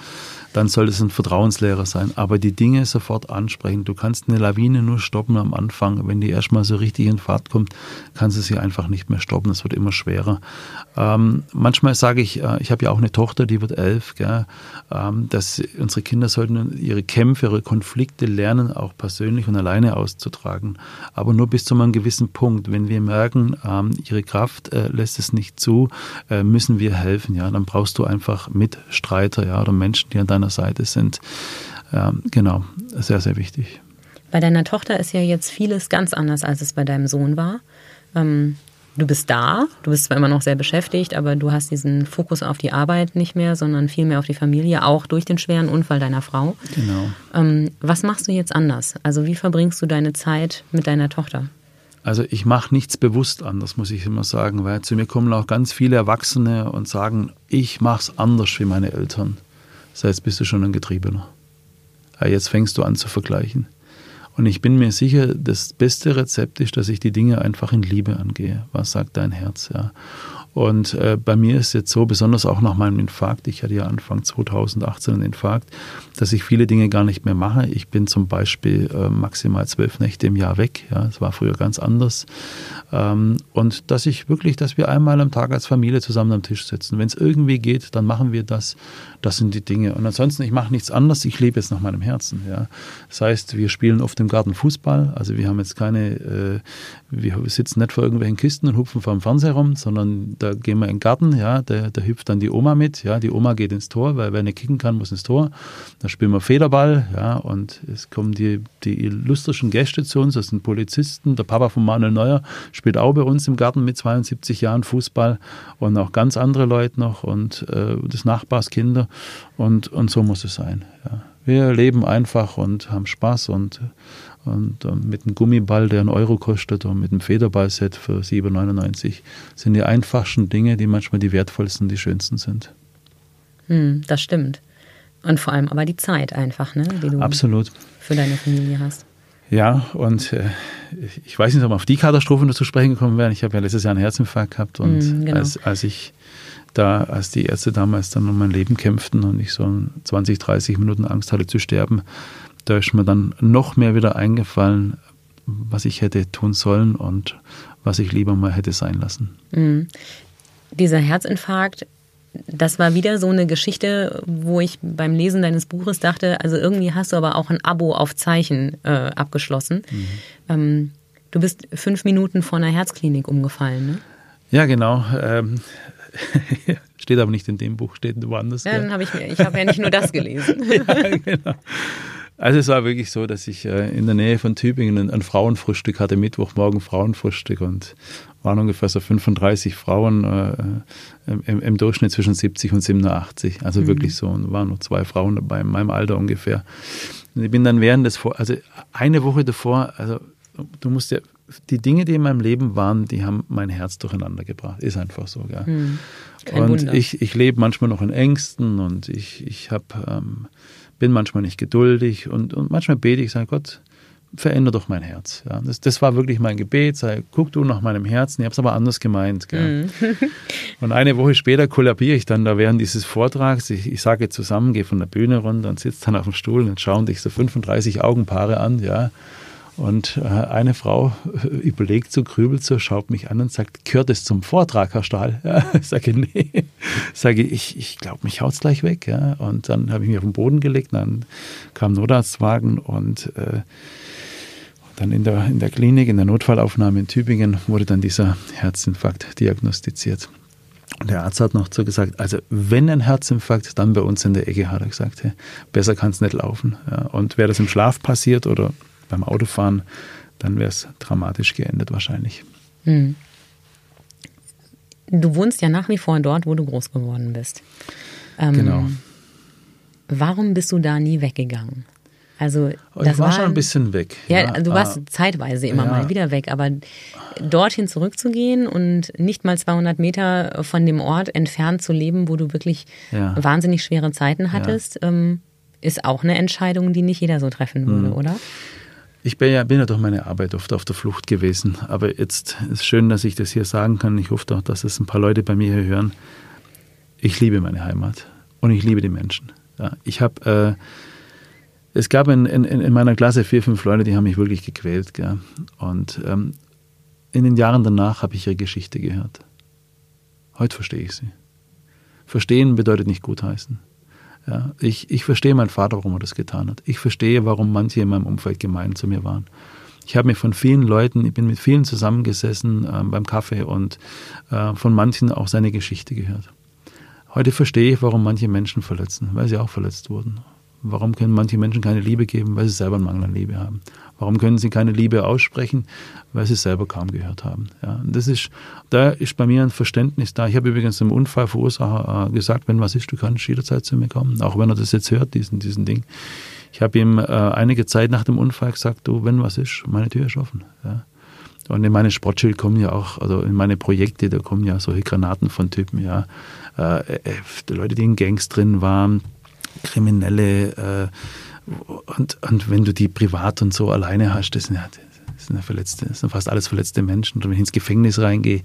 dann soll es ein Vertrauenslehrer sein. Aber die Dinge sofort ansprechen. Du kannst eine Lawine nur stoppen am Anfang. Wenn die erstmal so richtig in Fahrt kommt, kannst du sie einfach nicht mehr stoppen. Es wird immer schwerer. Ähm, manchmal sage ich, äh, ich habe ja auch eine Tochter, die wird elf, ähm, dass unsere Kinder sollten ihre Kämpfe, ihre Konflikte lernen, auch persönlich und alleine auszutragen. Aber nur bis zu einem gewissen Punkt. Wenn wir merken, ähm, ihre Kraft äh, lässt es nicht zu, äh, müssen wir helfen. Ja, dann brauchst du einfach Mitstreiter, ja, oder Menschen, die an deiner deiner Seite sind. Ähm, genau, sehr, sehr wichtig. Bei deiner Tochter ist ja jetzt vieles ganz anders, als es bei deinem Sohn war. Ähm, du bist da, du bist zwar immer noch sehr beschäftigt, aber du hast diesen Fokus auf die Arbeit nicht mehr, sondern viel mehr auf die Familie, auch durch den schweren Unfall deiner Frau. Genau. Ähm, was machst du jetzt anders? Also wie verbringst du deine Zeit mit deiner Tochter? Also ich mache nichts bewusst anders, muss ich immer sagen, weil zu mir kommen auch ganz viele Erwachsene und sagen, ich mache es anders wie meine Eltern. Das heißt, bist du schon ein Getriebener. Jetzt fängst du an zu vergleichen. Und ich bin mir sicher, das beste Rezept ist, dass ich die Dinge einfach in Liebe angehe. Was sagt dein Herz? Ja. Und äh, bei mir ist jetzt so, besonders auch nach meinem Infarkt, ich hatte ja Anfang 2018 einen Infarkt, dass ich viele Dinge gar nicht mehr mache. Ich bin zum Beispiel äh, maximal zwölf Nächte im Jahr weg. Ja, das war früher ganz anders. Ähm, und dass ich wirklich, dass wir einmal am Tag als Familie zusammen am Tisch sitzen. Wenn es irgendwie geht, dann machen wir das. Das sind die Dinge. Und ansonsten, ich mache nichts anderes. Ich lebe jetzt nach meinem Herzen. Ja. Das heißt, wir spielen oft im Garten Fußball. Also wir haben jetzt keine, äh, wir sitzen nicht vor irgendwelchen Kisten und hupfen vor dem Fernseher rum, sondern da gehen wir in den Garten, ja, da, da hüpft dann die Oma mit, ja, die Oma geht ins Tor, weil wer nicht kicken kann, muss ins Tor. Da spielen wir Federball, ja, und es kommen die, die illustrischen Gäste zu uns, das sind Polizisten, der Papa von Manuel Neuer spielt auch bei uns im Garten mit 72 Jahren Fußball und auch ganz andere Leute noch und äh, des Und, und so muss es sein, ja. Wir leben einfach und haben Spaß und und äh, mit einem Gummiball, der einen Euro kostet, und mit einem Federballset für 7,99 sind die einfachsten Dinge, die manchmal die wertvollsten, die schönsten sind. Hm, das stimmt. Und vor allem aber die Zeit einfach, ne, die du Absolut. für deine Familie hast. Ja, und äh, ich weiß nicht, ob wir auf die Katastrophe noch zu sprechen gekommen wären. Ich habe ja letztes Jahr einen Herzinfarkt gehabt und mm, genau. als, als ich da, als die Ärzte damals dann um mein Leben kämpften und ich so 20, 30 Minuten Angst hatte zu sterben, da ist mir dann noch mehr wieder eingefallen, was ich hätte tun sollen und was ich lieber mal hätte sein lassen. Mhm. Dieser Herzinfarkt, das war wieder so eine Geschichte, wo ich beim Lesen deines Buches dachte, also irgendwie hast du aber auch ein Abo auf Zeichen äh, abgeschlossen. Mhm. Ähm, du bist fünf Minuten vor einer Herzklinik umgefallen, ne? Ja, genau. Ähm, (laughs) steht aber nicht in dem Buch, steht woanders. Ja, dann habe ich, ich habe ja nicht nur das gelesen. (laughs) ja, genau. Also es war wirklich so, dass ich äh, in der Nähe von Tübingen ein, Frauenfrühstück hatte, Mittwochmorgen Frauenfrühstück und waren ungefähr so 35 Frauen äh, im, im, Durchschnitt zwischen 70 und 87. Also mhm. wirklich so, und waren noch zwei Frauen dabei in meinem Alter ungefähr. Und ich bin dann während des, also eine Woche davor, also du musst ja, die Dinge, die in meinem Leben waren, die haben mein Herz durcheinander gebracht. Ist einfach so, ja. Mhm. und Wunder. ich, ich lebe manchmal noch in Ängsten und ich, ich habe ähm, bin manchmal nicht geduldig und, und manchmal bete ich, sage Gott, verändere doch mein Herz. Ja, das, das war wirklich mein Gebet, sei, guck du nach meinem Herzen, ich habe es aber anders gemeint. Mm. (laughs) und eine Woche später kollabiere ich dann da während dieses Vortrags, ich, ich sage zusammen, gehe von der Bühne runter und sitze dann auf dem Stuhl und schauen dich so 35 Augenpaare an, ja, und äh, eine Frau äh, überlegt so, grübelt so, schaut mich an und sagt, gehört es zum Vortrag, Herr Stahl? Ja, (laughs) ich sage, nee. Sage ich, ich glaube, mich haut es gleich weg. Ja. Und dann habe ich mich auf den Boden gelegt, dann kam ein Notarztwagen und äh, dann in der, in der Klinik, in der Notfallaufnahme in Tübingen, wurde dann dieser Herzinfarkt diagnostiziert. Und der Arzt hat noch so gesagt, also wenn ein Herzinfarkt, dann bei uns in der Ecke, hat er gesagt. Hey, besser kann es nicht laufen. Ja. Und wäre das im Schlaf passiert oder beim Autofahren, dann wäre es dramatisch geendet wahrscheinlich. Hm. Du wohnst ja nach wie vor dort, wo du groß geworden bist. Ähm, genau. Warum bist du da nie weggegangen? Also das ich war, war schon ein bisschen weg. Ja, ja du warst ah, zeitweise immer ja. mal wieder weg, aber dorthin zurückzugehen und nicht mal 200 Meter von dem Ort entfernt zu leben, wo du wirklich ja. wahnsinnig schwere Zeiten hattest, ähm, ist auch eine Entscheidung, die nicht jeder so treffen würde, hm. oder? Ich bin ja, bin ja durch meine Arbeit oft auf der Flucht gewesen. Aber jetzt ist schön, dass ich das hier sagen kann. Ich hoffe auch, dass es ein paar Leute bei mir hier hören. Ich liebe meine Heimat und ich liebe die Menschen. Ja, ich habe, äh, es gab in, in, in, meiner Klasse vier, fünf Leute, die haben mich wirklich gequält. Gell? Und ähm, in den Jahren danach habe ich ihre Geschichte gehört. Heute verstehe ich sie. Verstehen bedeutet nicht gutheißen. Ja, ich, ich verstehe meinen Vater, warum er das getan hat. Ich verstehe, warum manche in meinem Umfeld gemein zu mir waren. Ich habe mir von vielen Leuten, ich bin mit vielen zusammengesessen äh, beim Kaffee und äh, von manchen auch seine Geschichte gehört. Heute verstehe ich, warum manche Menschen verletzen, weil sie auch verletzt wurden. Warum können manche Menschen keine Liebe geben, weil sie selber einen Mangel an Liebe haben? Warum können sie keine Liebe aussprechen, weil sie selber kaum gehört haben? Ja, und das ist, da ist bei mir ein Verständnis da. Ich habe übrigens dem Unfallverursacher äh, gesagt, wenn was ist, du kannst jederzeit zu mir kommen, auch wenn er das jetzt hört, diesen, diesen Ding. Ich habe ihm äh, einige Zeit nach dem Unfall gesagt, du, wenn was ist, meine Tür ist offen. Ja. Und in meine Sportschild kommen ja auch, also in meine Projekte, da kommen ja solche Granaten von Typen, ja. Äh, äh die Leute, die in Gangs drin waren, Kriminelle äh, und, und wenn du die privat und so alleine hast, das sind ja, das sind ja verletzte, das sind fast alles verletzte Menschen. Und wenn ich ins Gefängnis reingehe,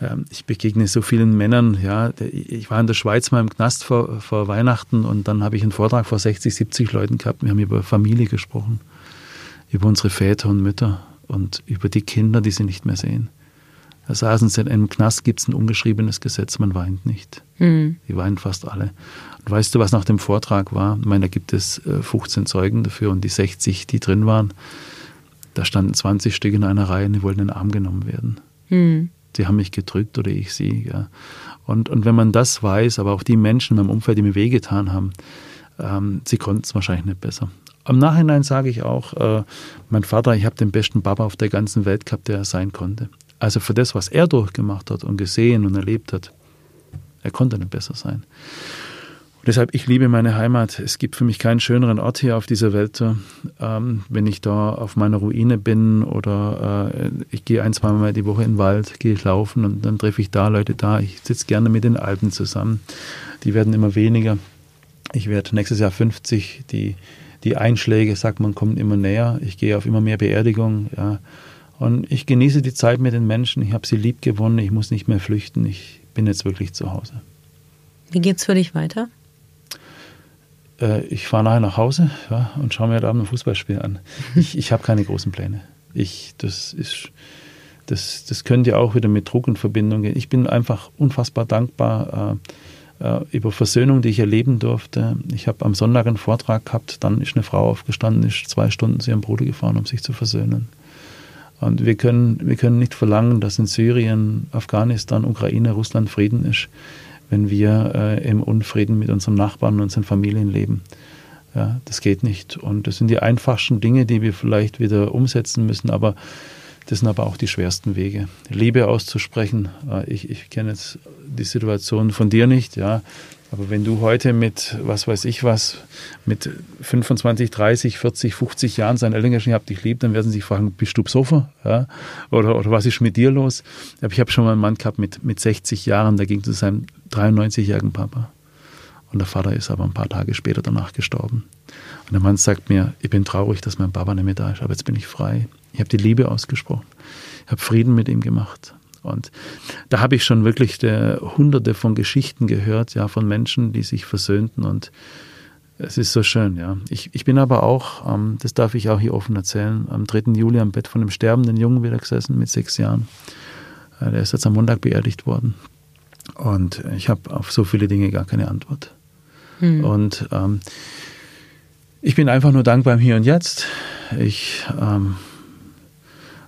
ähm, ich begegne so vielen Männern, ja, ich war in der Schweiz mal im Knast vor, vor Weihnachten und dann habe ich einen Vortrag vor 60, 70 Leuten gehabt. Wir haben über Familie gesprochen, über unsere Väter und Mütter und über die Kinder, die sie nicht mehr sehen. Da saßen sie, im Knast gibt es ein ungeschriebenes Gesetz, man weint nicht. Mhm. Die weinen fast alle. Und weißt du, was nach dem Vortrag war? Ich meine, da gibt es 15 äh, Zeugen dafür und die 60, die drin waren, da standen 20 Stück in einer Reihe und die wollten in den Arm genommen werden. Mhm. die haben mich gedrückt oder ich sie. Ja. Und, und wenn man das weiß, aber auch die Menschen in meinem Umfeld, die mir wehgetan haben, ähm, sie konnten es wahrscheinlich nicht besser. Am Nachhinein sage ich auch, äh, mein Vater, ich habe den besten Papa auf der ganzen Welt gehabt, der er sein konnte. Also für das, was er durchgemacht hat und gesehen und erlebt hat, er konnte nicht besser sein. Und deshalb, ich liebe meine Heimat. Es gibt für mich keinen schöneren Ort hier auf dieser Welt. Ähm, wenn ich da auf meiner Ruine bin oder äh, ich gehe ein, zwei Mal die Woche in den Wald, gehe ich laufen und dann treffe ich da Leute da. Ich sitze gerne mit den Alten zusammen. Die werden immer weniger. Ich werde nächstes Jahr 50. Die die Einschläge, sagt man, kommen immer näher. Ich gehe auf immer mehr Beerdigungen. Ja. Und ich genieße die Zeit mit den Menschen. Ich habe sie lieb gewonnen. Ich muss nicht mehr flüchten. Ich bin jetzt wirklich zu Hause. Wie geht's für dich weiter? Äh, ich fahre nachher nach Hause ja, und schaue mir da ein Fußballspiel an. (laughs) Ich, ich habe keine großen Pläne. Ich, das ist, das, das könnte ja auch wieder mit Druck in Verbindung gehen. Ich bin einfach unfassbar dankbar. Äh, äh, über Versöhnung, die ich erleben durfte. Ich habe am Sonntag einen Vortrag gehabt, dann ist eine Frau aufgestanden, ist zwei Stunden zu ihrem Bruder gefahren, um sich zu versöhnen. Und wir können, wir können nicht verlangen, dass in Syrien, Afghanistan, Ukraine, Russland Frieden ist, wenn wir äh, im Unfrieden mit unseren Nachbarn und unseren Familien leben. Ja, das geht nicht. Und das sind die einfachsten Dinge, die wir vielleicht wieder umsetzen müssen, aber das sind aber auch die schwersten Wege. Liebe auszusprechen, äh, ich, ich kenne jetzt die Situation von dir nicht, ja. Aber wenn du heute mit, was weiß ich was, mit 25, 30, 40, 50 Jahren seinen Eltern geschrieben habt, ich liebe, dann werden sie sich fragen, bist du Psofer? Ja? Oder, oder was ist mit dir los? Aber ich habe schon mal einen Mann gehabt mit, mit 60 Jahren, der ging zu seinem 93-jährigen Papa. Und der Vater ist aber ein paar Tage später danach gestorben. Und der Mann sagt mir, ich bin traurig, dass mein Papa nicht mehr da ist, aber jetzt bin ich frei. Ich habe die Liebe ausgesprochen. Ich habe Frieden mit ihm gemacht. Und da habe ich schon wirklich der, hunderte von Geschichten gehört, ja, von Menschen, die sich versöhnten. Und es ist so schön, ja. Ich, ich bin aber auch, ähm, das darf ich auch hier offen erzählen, am 3. Juli am Bett von einem sterbenden Jungen wieder gesessen mit sechs Jahren. Äh, der ist jetzt am Montag beerdigt worden. Und ich habe auf so viele Dinge gar keine Antwort. Hm. Und ähm, ich bin einfach nur dankbar im Hier und Jetzt. Ich ähm,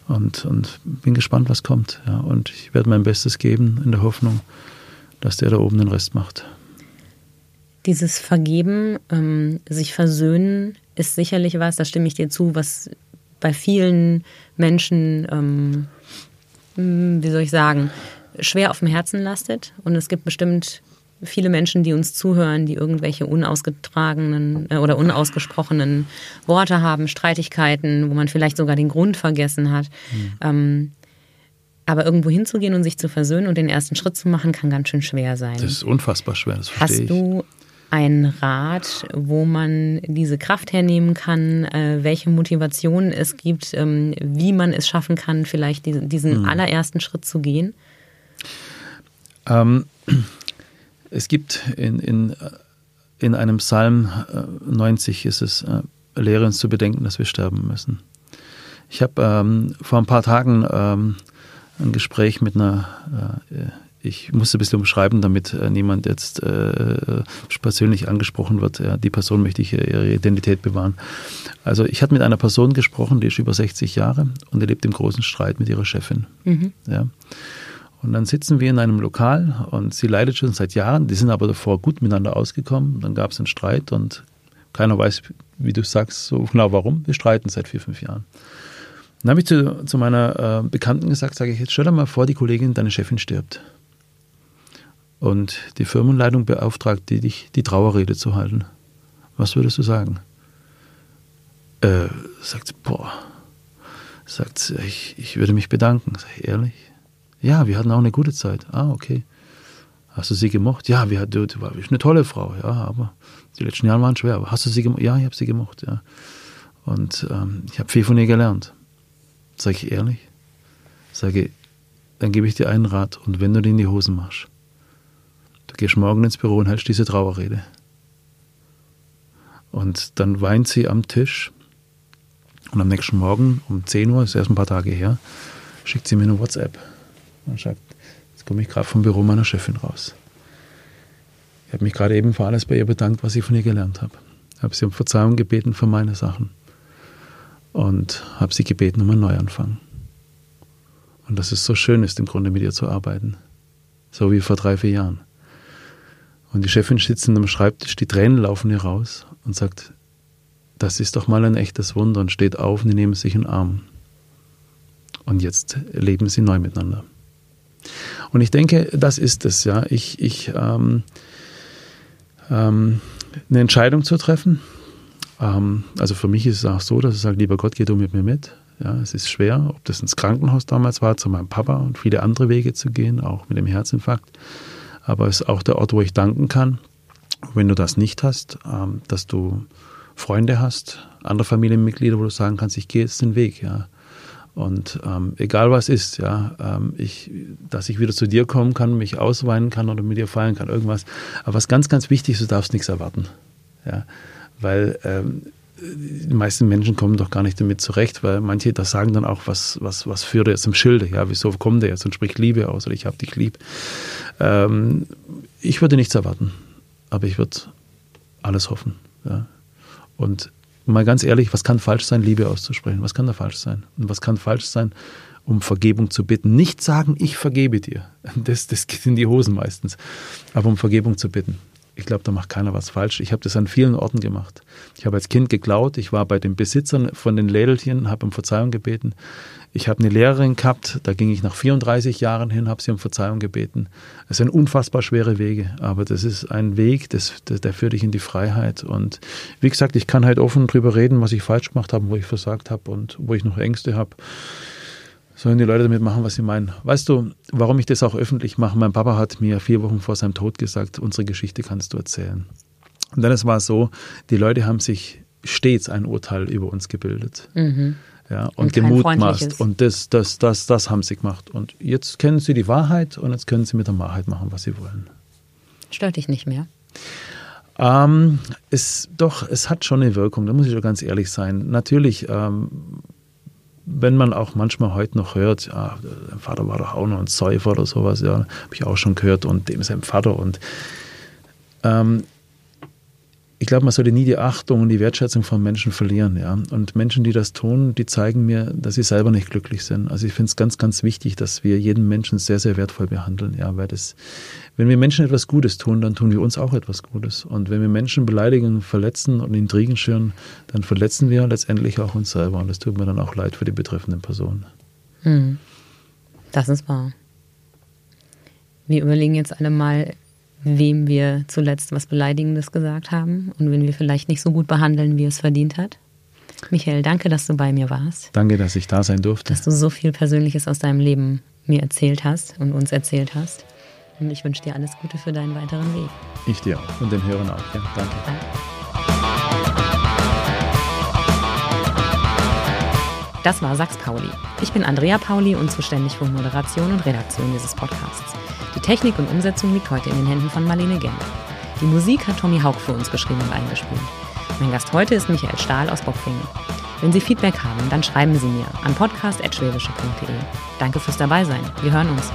und, und bin gespannt, was kommt. Ja. Und ich werde mein Bestes geben in der Hoffnung, dass der da oben den Rest macht. Dieses Vergeben, ähm, sich versöhnen, ist sicherlich was, da stimme ich dir zu, was bei vielen Menschen, ähm, hm, wie soll ich sagen, schwer auf dem Herzen lastet. Und es gibt bestimmt viele Menschen, die uns zuhören, die irgendwelche unausgetragenen äh, oder unausgesprochenen Worte haben, Streitigkeiten, wo man vielleicht sogar den Grund vergessen hat. Mhm. Ähm, aber irgendwo hinzugehen und sich zu versöhnen und den ersten Schritt zu machen, kann ganz schön schwer sein. Das ist unfassbar schwer, das verstehe Hast du einen Rat, wo man diese Kraft hernehmen kann, äh, welche Motivationen es gibt, ähm, wie man es schaffen kann, vielleicht diesen, diesen mhm. allerersten Schritt zu gehen? Ähm, es gibt in, in, in einem Psalm 90 äh, ist es, äh, lehre uns zu bedenken, dass wir sterben müssen. Ich habe ähm, vor ein paar Tagen ähm, ein Gespräch mit einer, äh, ich musste ein bisschen umschreiben, damit äh, niemand jetzt äh, persönlich angesprochen wird. Ja, die Person möchte ich ihre Identität bewahren. Also ich hatte mit einer Person gesprochen, die ist über 60 Jahre und die lebt im großen Streit mit ihrer Chefin. Mhm. Ja. Und dann sitzen wir in einem Lokal und sie leidet schon seit Jahren. Die sind aber davor gut miteinander ausgekommen. Dann gab es einen Streit und keiner weiß, wie du sagst, so genau warum. Wir streiten seit vier, fünf Jahren. Dann habe ich zu, zu meiner äh, Bekannten gesagt, sage ich, jetzt stell dir mal vor, die Kollegin, deine Chefin stirbt. Und die Firmenleitung beauftragt die, dich, die Trauerrede zu halten. Was würdest du sagen? Äh, sagt sie, boah, sagt sie, ich, ich würde mich bedanken. Sag ich, ehrlich? Ja, wir hatten auch eine gute Zeit. Ah, okay. Hast du sie gemocht? Ja, wir, du, du warst eine tolle Frau, ja, aber die letzten Jahre waren schwer. Aber hast du sie gemocht? Ja, ich habe sie gemocht, ja. Und ähm, ich habe viel von ihr gelernt. Sag ich ehrlich? Sage, dann gebe ich dir einen Rat und wenn du dir in die Hosen machst, du gehst morgen ins Büro und hältst diese Trauerrede. Und dann weint sie am Tisch und am nächsten Morgen um 10 Uhr, ist erst ein paar Tage her, schickt sie mir eine WhatsApp und sagt, jetzt komme ich gerade vom Büro meiner Chefin raus. Ich habe mich gerade eben für alles bei ihr bedankt, was ich von ihr gelernt habe. Ich habe sie um Verzeihung gebeten für meine Sachen und habe sie gebeten um einen Neuanfang. Und dass es so schön ist, im Grunde mit ihr zu arbeiten. So wie vor drei, vier Jahren. Und die Chefin sitzt am Schreibtisch, die Tränen laufen ihr raus und sagt, das ist doch mal ein echtes Wunder und steht auf und die nehmen sich in den Arm. Und jetzt leben sie neu miteinander. Und ich denke, das ist es, ja. Ich, ich ähm, ähm, eine Entscheidung zu treffen. Ähm, also für mich ist es auch so, dass ich sage, lieber Gott, geh du mit mir mit. Ja, es ist schwer, ob das ins Krankenhaus damals war, zu meinem Papa und viele andere Wege zu gehen, auch mit dem Herzinfarkt. Aber es ist auch der Ort, wo ich danken kann. Wenn du das nicht hast, ähm, dass du Freunde hast, andere Familienmitglieder, wo du sagen kannst, ich gehe jetzt den Weg, ja. Und ähm, egal was ist, ja, ähm, ich, dass ich wieder zu dir kommen kann, mich ausweinen kann oder mit dir feiern kann, irgendwas. Aber was ganz, ganz wichtig ist, du darfst nichts erwarten. Ja, weil ähm, die meisten Menschen kommen doch gar nicht damit zurecht, weil manche das sagen dann auch, was, was, was führt er jetzt im Schilde? Ja, wieso kommt er jetzt und spricht Liebe aus oder ich habe dich lieb? Ähm, ich würde nichts erwarten, aber ich würde alles hoffen. Ja. Und mal ganz ehrlich, was kann falsch sein, Liebe auszusprechen? Was kann da falsch sein? Und was kann falsch sein, um Vergebung zu bitten? Nicht sagen, ich vergebe dir. Das, das geht in die Hosen meistens. Aber um Vergebung zu bitten. Ich glaube, da macht keiner was falsch. Ich habe das an vielen Orten gemacht. Ich habe als Kind geklaut. Ich war bei den Besitzern von den Lädelchen, habe um Verzeihung gebeten. Ich habe eine Lehrerin gehabt, da ging ich nach 34 Jahren hin, habe sie um Verzeihung gebeten. Es sind unfassbar schwere Wege, aber das ist ein Weg, das, das, der führt dich in die Freiheit. Und wie gesagt, ich kann halt offen drüber reden, was ich falsch gemacht habe, wo ich versagt habe und wo ich noch Ängste habe sollen die Leute damit machen, was sie meinen. Weißt du, warum ich das auch öffentlich mache? Mein Papa hat mir vier Wochen vor seinem Tod gesagt, unsere Geschichte kannst du erzählen. Und dann es war so, die Leute haben sich stets ein Urteil über uns gebildet. Mhm. Ja, und, und gemutmaßt. Und das, das, das, das haben sie gemacht. Und jetzt kennen sie die Wahrheit und jetzt können sie mit der Wahrheit machen, was sie wollen. Stört dich nicht mehr? Ähm, es, doch, es hat schon eine Wirkung, da muss ich doch ganz ehrlich sein. Natürlich ähm, wenn man auch manchmal heute noch hört, ja, dein Vater war doch auch noch ein Säufer oder sowas, ja, habe ich auch schon gehört und dem sein Vater und ähm, ich glaube, man sollte nie die Achtung und die Wertschätzung von Menschen verlieren, ja. Und Menschen, die das tun, die zeigen mir, dass sie selber nicht glücklich sind. Also ich finde es ganz, ganz wichtig, dass wir jeden Menschen sehr, sehr wertvoll behandeln, ja, weil das, wenn wir Menschen etwas Gutes tun, dann tun wir uns auch etwas Gutes. Und wenn wir Menschen beleidigen, verletzen und Intrigen schüren, dann verletzen wir letztendlich auch uns selber. Und das tut mir dann auch leid für die betreffenden Personen. Hm. Das ist wahr. Wir überlegen jetzt alle mal, wem wir zuletzt was Beleidigendes gesagt haben und wen wir vielleicht nicht so gut behandeln, wie es verdient hat. Michael, danke, dass du bei mir warst. Danke, dass ich da sein durfte. Dass du so viel Persönliches aus deinem Leben mir erzählt hast und uns erzählt hast. Und ich wünsche dir alles Gute für deinen weiteren Weg. Ich dir auch und den Hörern auch. Ja, danke. danke. Das war Sachs Pauli. Ich bin Andrea Pauli und zuständig für Moderation und Redaktion dieses Podcasts. Die Technik und Umsetzung liegt heute in den Händen von Marlene Genn. Die Musik hat Tommy Haug für uns geschrieben und eingespielt. Mein Gast heute ist Michael Stahl aus Bockfingen. Wenn Sie Feedback haben, dann schreiben Sie mir an podcast.schwäbische.de. Danke fürs Dabeisein. Wir hören uns.